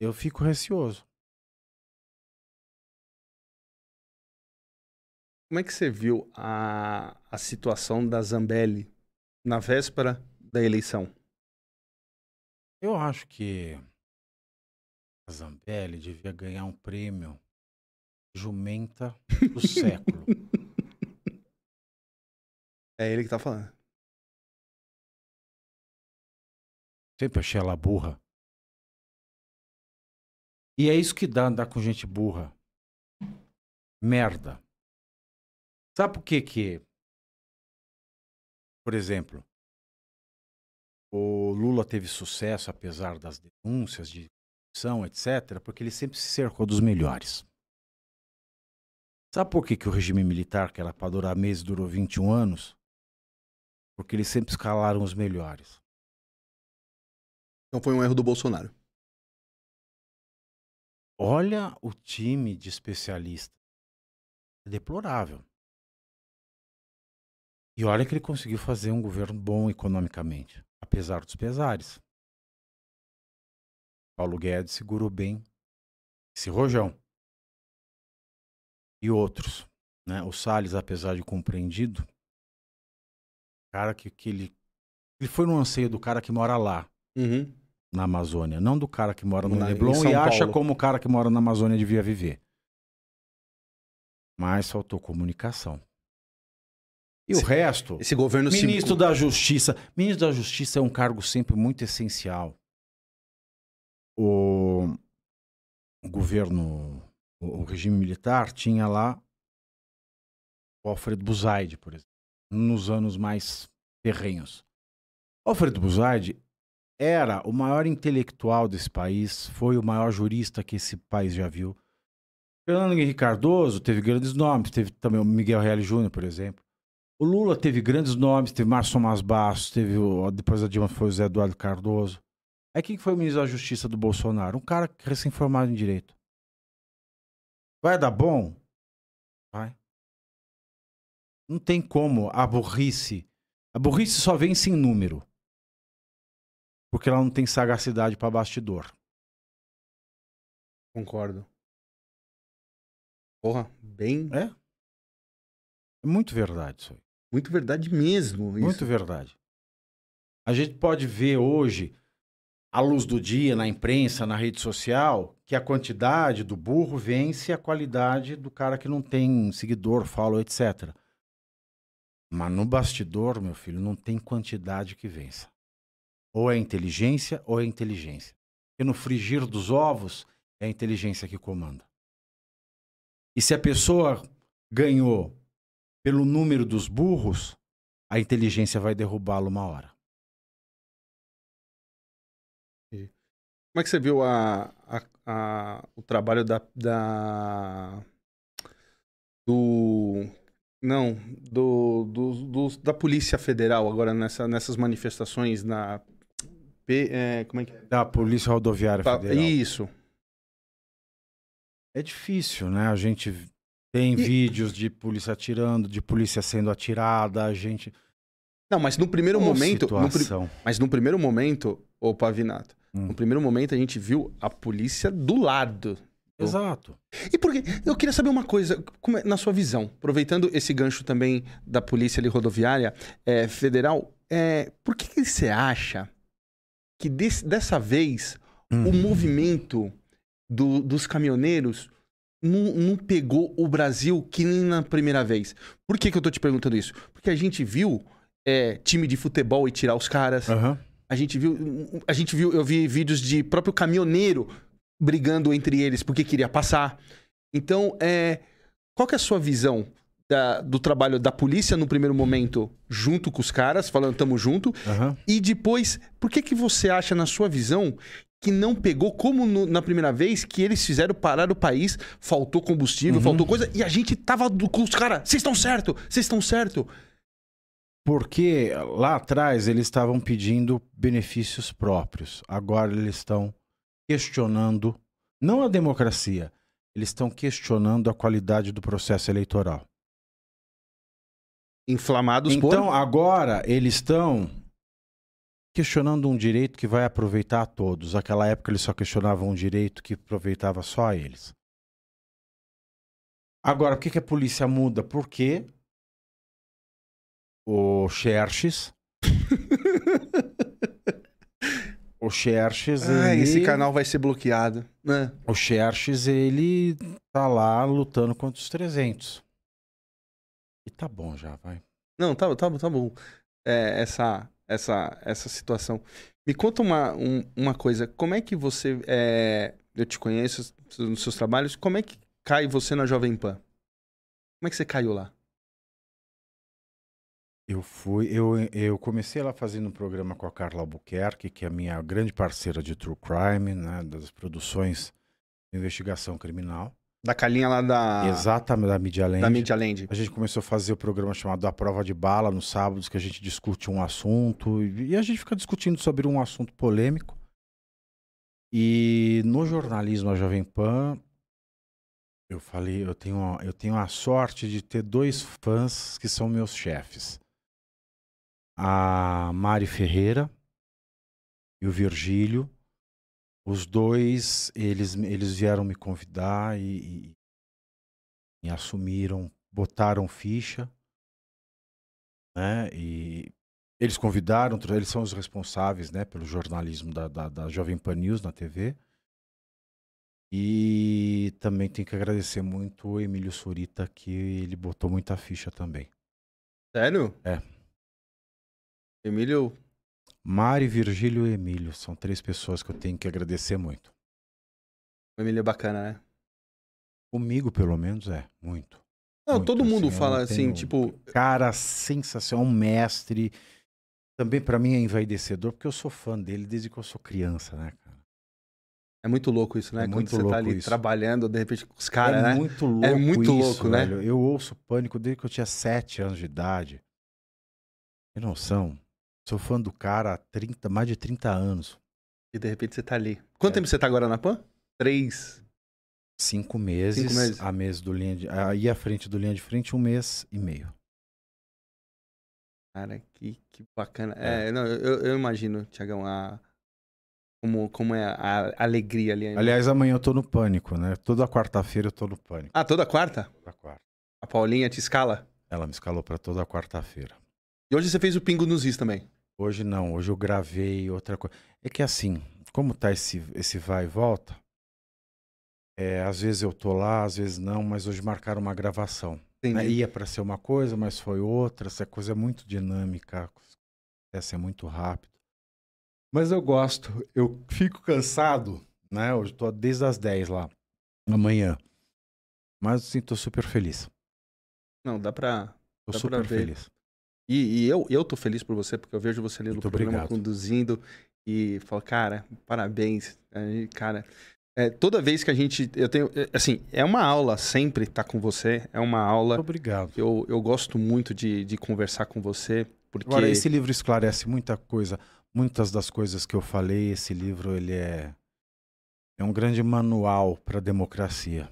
eu fico receoso. Como é que você viu a, a situação da Zambelli na véspera da eleição? Eu acho que a Zambelli devia ganhar um prêmio Jumenta do século. É ele que tá falando. Sempre achei ela burra. E é isso que dá andar com gente burra. Merda. Sabe por que que... Por exemplo, o Lula teve sucesso apesar das denúncias de corrupção, etc., porque ele sempre se cercou dos melhores. Sabe por que, que o regime militar, que era para durar meses, durou 21 anos? Porque eles sempre escalaram os melhores. Então foi um erro do Bolsonaro. Olha o time de especialistas. É deplorável. E olha que ele conseguiu fazer um governo bom economicamente, apesar dos pesares. Paulo Guedes segurou bem esse rojão. E outros. Né? O Salles, apesar de compreendido, cara que, que ele. Ele foi no anseio do cara que mora lá Uhum. na Amazônia, não do cara que mora no Na- Leblon e acha Paulo. como o cara que mora na Amazônia devia viver. mas faltou comunicação. E Esse- o resto, Esse governo se- ministro da Justiça. Ministro da Justiça é um cargo sempre muito essencial. O, o governo, o, o regime militar tinha lá o Alfredo Buzaide, por exemplo, nos anos mais terrenhos. Alfredo Buzaide era o maior intelectual desse país, foi o maior jurista que esse país já viu. Fernando Henrique Cardoso teve grandes nomes, teve também o Miguel Reale Júnior, por exemplo. O Lula teve grandes nomes, teve Márcio Tomás Bastos, teve o, depois da Dilma foi o Zé Eduardo Cardoso. Aí quem que foi o ministro da Justiça do Bolsonaro? Um cara recém-formado em direito. Vai dar bom? Vai. Não tem como a burrice. A burrice só vence em número. Porque ela não tem sagacidade para bastidor. Concordo. Porra, bem. É? É muito verdade isso aí. Muito verdade mesmo. Isso. Muito verdade. A gente pode ver hoje, à luz do dia, na imprensa, na rede social, que a quantidade do burro vence a qualidade do cara que não tem seguidor, follow, etc. Mas no bastidor, meu filho, não tem quantidade que vença. Ou é inteligência ou é inteligência. Porque no frigir dos ovos é a inteligência que comanda. E se a pessoa ganhou pelo número dos burros, a inteligência vai derrubá-lo uma hora. Como é que você viu a, a- a- o trabalho da, da- do não do, do- do- da Polícia Federal agora nessa, nessas manifestações na P- é, como é que Da Polícia Rodoviária Pa- Federal. isso É difícil, né? A gente tem E- vídeos de polícia atirando, de polícia sendo atirada, a gente. não mas no primeiro Ô, momento no mas no primeiro momento o Pavinato Hum. no primeiro momento a gente viu a polícia do lado Exato. E por quê? Eu queria saber uma coisa, como é- na sua visão, aproveitando esse gancho também da polícia ali rodoviária é, federal, é, por que, que você acha que desse- dessa vez Hum. o movimento do- dos caminhoneiros não, não pegou o Brasil que nem na primeira vez? Por que, que eu tô te perguntando isso? Porque a gente viu é, time de futebol e tirar os caras. Aham. A gente viu, a gente viu, eu vi vídeos de próprio caminhoneiro brigando entre eles porque queria passar. Então, é, qual que é a sua visão da- do trabalho da polícia no primeiro momento junto com os caras, falando tamo junto, Aham. e depois, por que que você acha na sua visão que não pegou como no- na primeira vez que eles fizeram parar o país, faltou combustível, Uhum. faltou coisa e a gente tava do- com os caras, vocês estão certo, vocês estão certo. Porque lá atrás eles estavam pedindo benefícios próprios. Agora eles estão questionando, não a democracia, eles estão questionando a qualidade do processo eleitoral. Inflamados por Então, agora eles estão questionando um direito que vai aproveitar a todos. Naquela época eles só questionavam um direito que aproveitava só a eles. Agora, por que, que a polícia muda? Porque o Xerxes. o Xerxes. Ah, ele, esse canal vai ser bloqueado, né? O Xerxes, ele tá lá lutando contra os 300. E tá bom já, vai. Não, tá, tá, tá bom. É, essa, essa, essa situação. Me conta uma, um- uma coisa. Como é que você. é, eu te conheço nos seus trabalhos. Como é que cai você na Jovem Pan? Como é que você caiu lá? Eu fui, eu, eu comecei lá fazendo um programa com a Carla Albuquerque, que é a minha grande parceira de True Crime, né, das produções de investigação criminal. Da calinha lá da. Exatamente, da Media Land. Da Media Land. A gente começou a fazer o programa chamado A Prova de Bala nos sábados, que a gente discute um assunto e, e a gente fica discutindo sobre um assunto polêmico. E no jornalismo, a Jovem Pan, eu falei, eu tenho, eu tenho a sorte de ter dois fãs que são meus chefes. A Mari Ferreira e o Virgílio. Os dois, eles, eles vieram me convidar e, e, e assumiram, botaram ficha, né? E eles convidaram, eles são os responsáveis, né, pelo jornalismo da, da, da Jovem Pan News na TV. E também tem que agradecer muito o Emílio Surita, que ele botou muita ficha também. Sério? É. Emílio. Mari, Virgílio e Emílio são três pessoas que eu tenho que agradecer muito. O Emílio é bacana, né? Comigo, pelo menos, é. Muito. Não, Muito, todo mundo assim, eu fala assim, tipo. Cara, sensacional, um mestre. Também pra mim é envaidecedor, porque eu sou fã dele desde que eu sou criança, né, cara? É muito louco isso, né? É Quando você tá ali isso. trabalhando, de repente, com os caras, é né? muito louco muito isso, louco, né? velho. Eu ouço Pânico desde que eu tinha sete anos de idade. Tem noção? Sou fã do cara há 30, mais de 30 anos. E de repente você tá ali. Quanto É. tempo você tá agora na PAN? Três. Cinco meses, Cinco meses. a mês do linha de, aí à frente do linha de frente um mês e meio. Cara, que, que bacana. É, não, eu, eu imagino, Tiagão, a. Como, como é a, a alegria ali. ainda. Aliás, amanhã eu tô no pânico, né? Toda quarta-feira eu tô no pânico. Ah, toda quarta? Toda quarta. A Paulinha te escala? Ela me escalou pra toda quarta-feira. E hoje você fez o Pingo nos Is também. Hoje não, hoje eu gravei outra coisa. É que assim, como tá esse, esse vai e volta, é, às vezes eu tô lá, às vezes não, mas hoje marcaram uma gravação. né? Ia para ser uma coisa, mas foi outra. Essa coisa é muito dinâmica, essa é muito rápido. Mas eu gosto, eu fico cansado, né? Hoje tô desde as 10 lá, amanhã. Mas assim, tô super feliz. Não, dá pra. Tô Dá pra super ver. feliz. E, e eu, eu tô feliz por você, porque eu vejo você ali no Muito programa obrigado. conduzindo e falo, cara, parabéns. Aí, cara, é, toda vez que a gente. Eu tenho. é, Assim, é uma aula sempre estar com você. É uma aula. Muito obrigado. Eu, eu gosto muito de, de conversar com você, porque. Agora, esse livro esclarece muita coisa. Muitas das coisas que eu falei, esse livro ele é, é um grande manual para a democracia.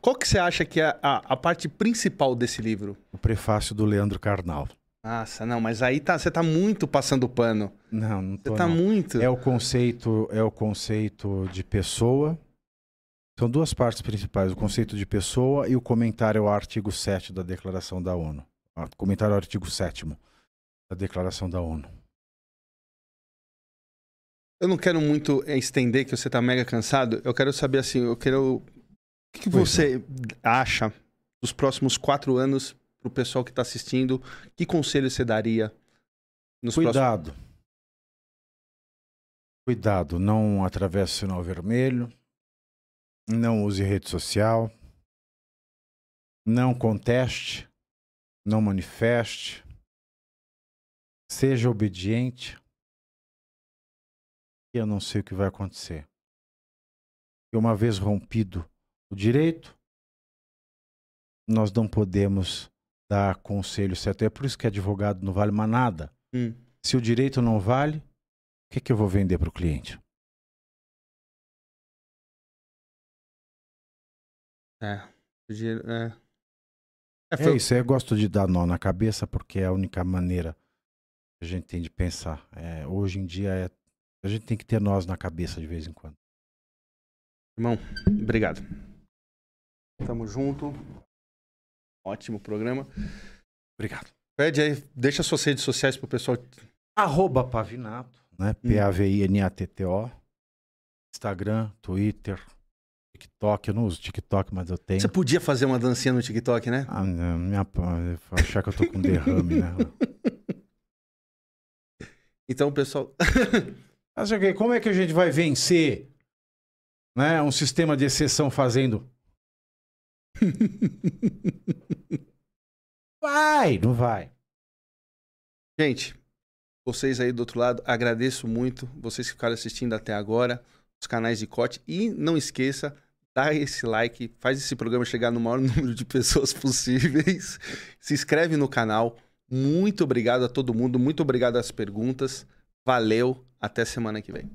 Qual que você acha que é a, a parte principal desse livro? O prefácio do Leandro Carnal. Nossa, não, mas aí tá, você tá muito passando pano. Não, não Você tô, tá não. muito. É o conceito, é o conceito de pessoa. São duas partes principais, o conceito de pessoa e o comentário ao artigo 7 da Declaração da ONU. Ah, Comentário ao artigo 7 da Declaração da ONU. Eu não quero muito estender, que você tá mega cansado. Eu quero saber assim, eu quero. O que, que você acha dos próximos quatro anos pro pessoal que tá assistindo? Que conselho você daria nos próximos. Cuidado. Cuidado, não atravesse o sinal vermelho. Não use rede social. Não conteste. Não manifeste. Seja obediente. E eu não sei o que vai acontecer. E uma vez rompido o direito, nós não podemos dar conselho certo. É por isso que advogado não vale mais nada. Hum. Se o direito não vale, o que, que eu vou vender para o cliente? É. o dinheiro- É, é, É foi- isso, eu gosto de dar nó na cabeça porque é a única maneira que a gente tem de pensar. É, hoje em dia é, a gente tem que ter nós na cabeça de vez em quando. Irmão, obrigado. Tamo junto. Ótimo programa. Obrigado. Pede aí, deixa suas redes sociais pro pessoal. Arroba Pavinato, né? P-A-V-I-N-A-T-T-O. Instagram, Twitter, TikTok. Eu não uso TikTok, mas eu tenho. Você podia fazer uma dancinha no TikTok, né? Ah, não, minha, achar que eu tô com derrame, né? Então, pessoal. Mas como é que a gente vai vencer né, um sistema de exceção fazendo? Vai, não vai. Gente, vocês aí do outro lado, agradeço muito. Vocês que ficaram assistindo até agora, os canais de Cote. E não esqueça, dá esse like, faz esse programa chegar no maior número de pessoas possíveis. Se inscreve no canal. Muito obrigado a todo mundo, muito obrigado às perguntas. Valeu, até semana que vem.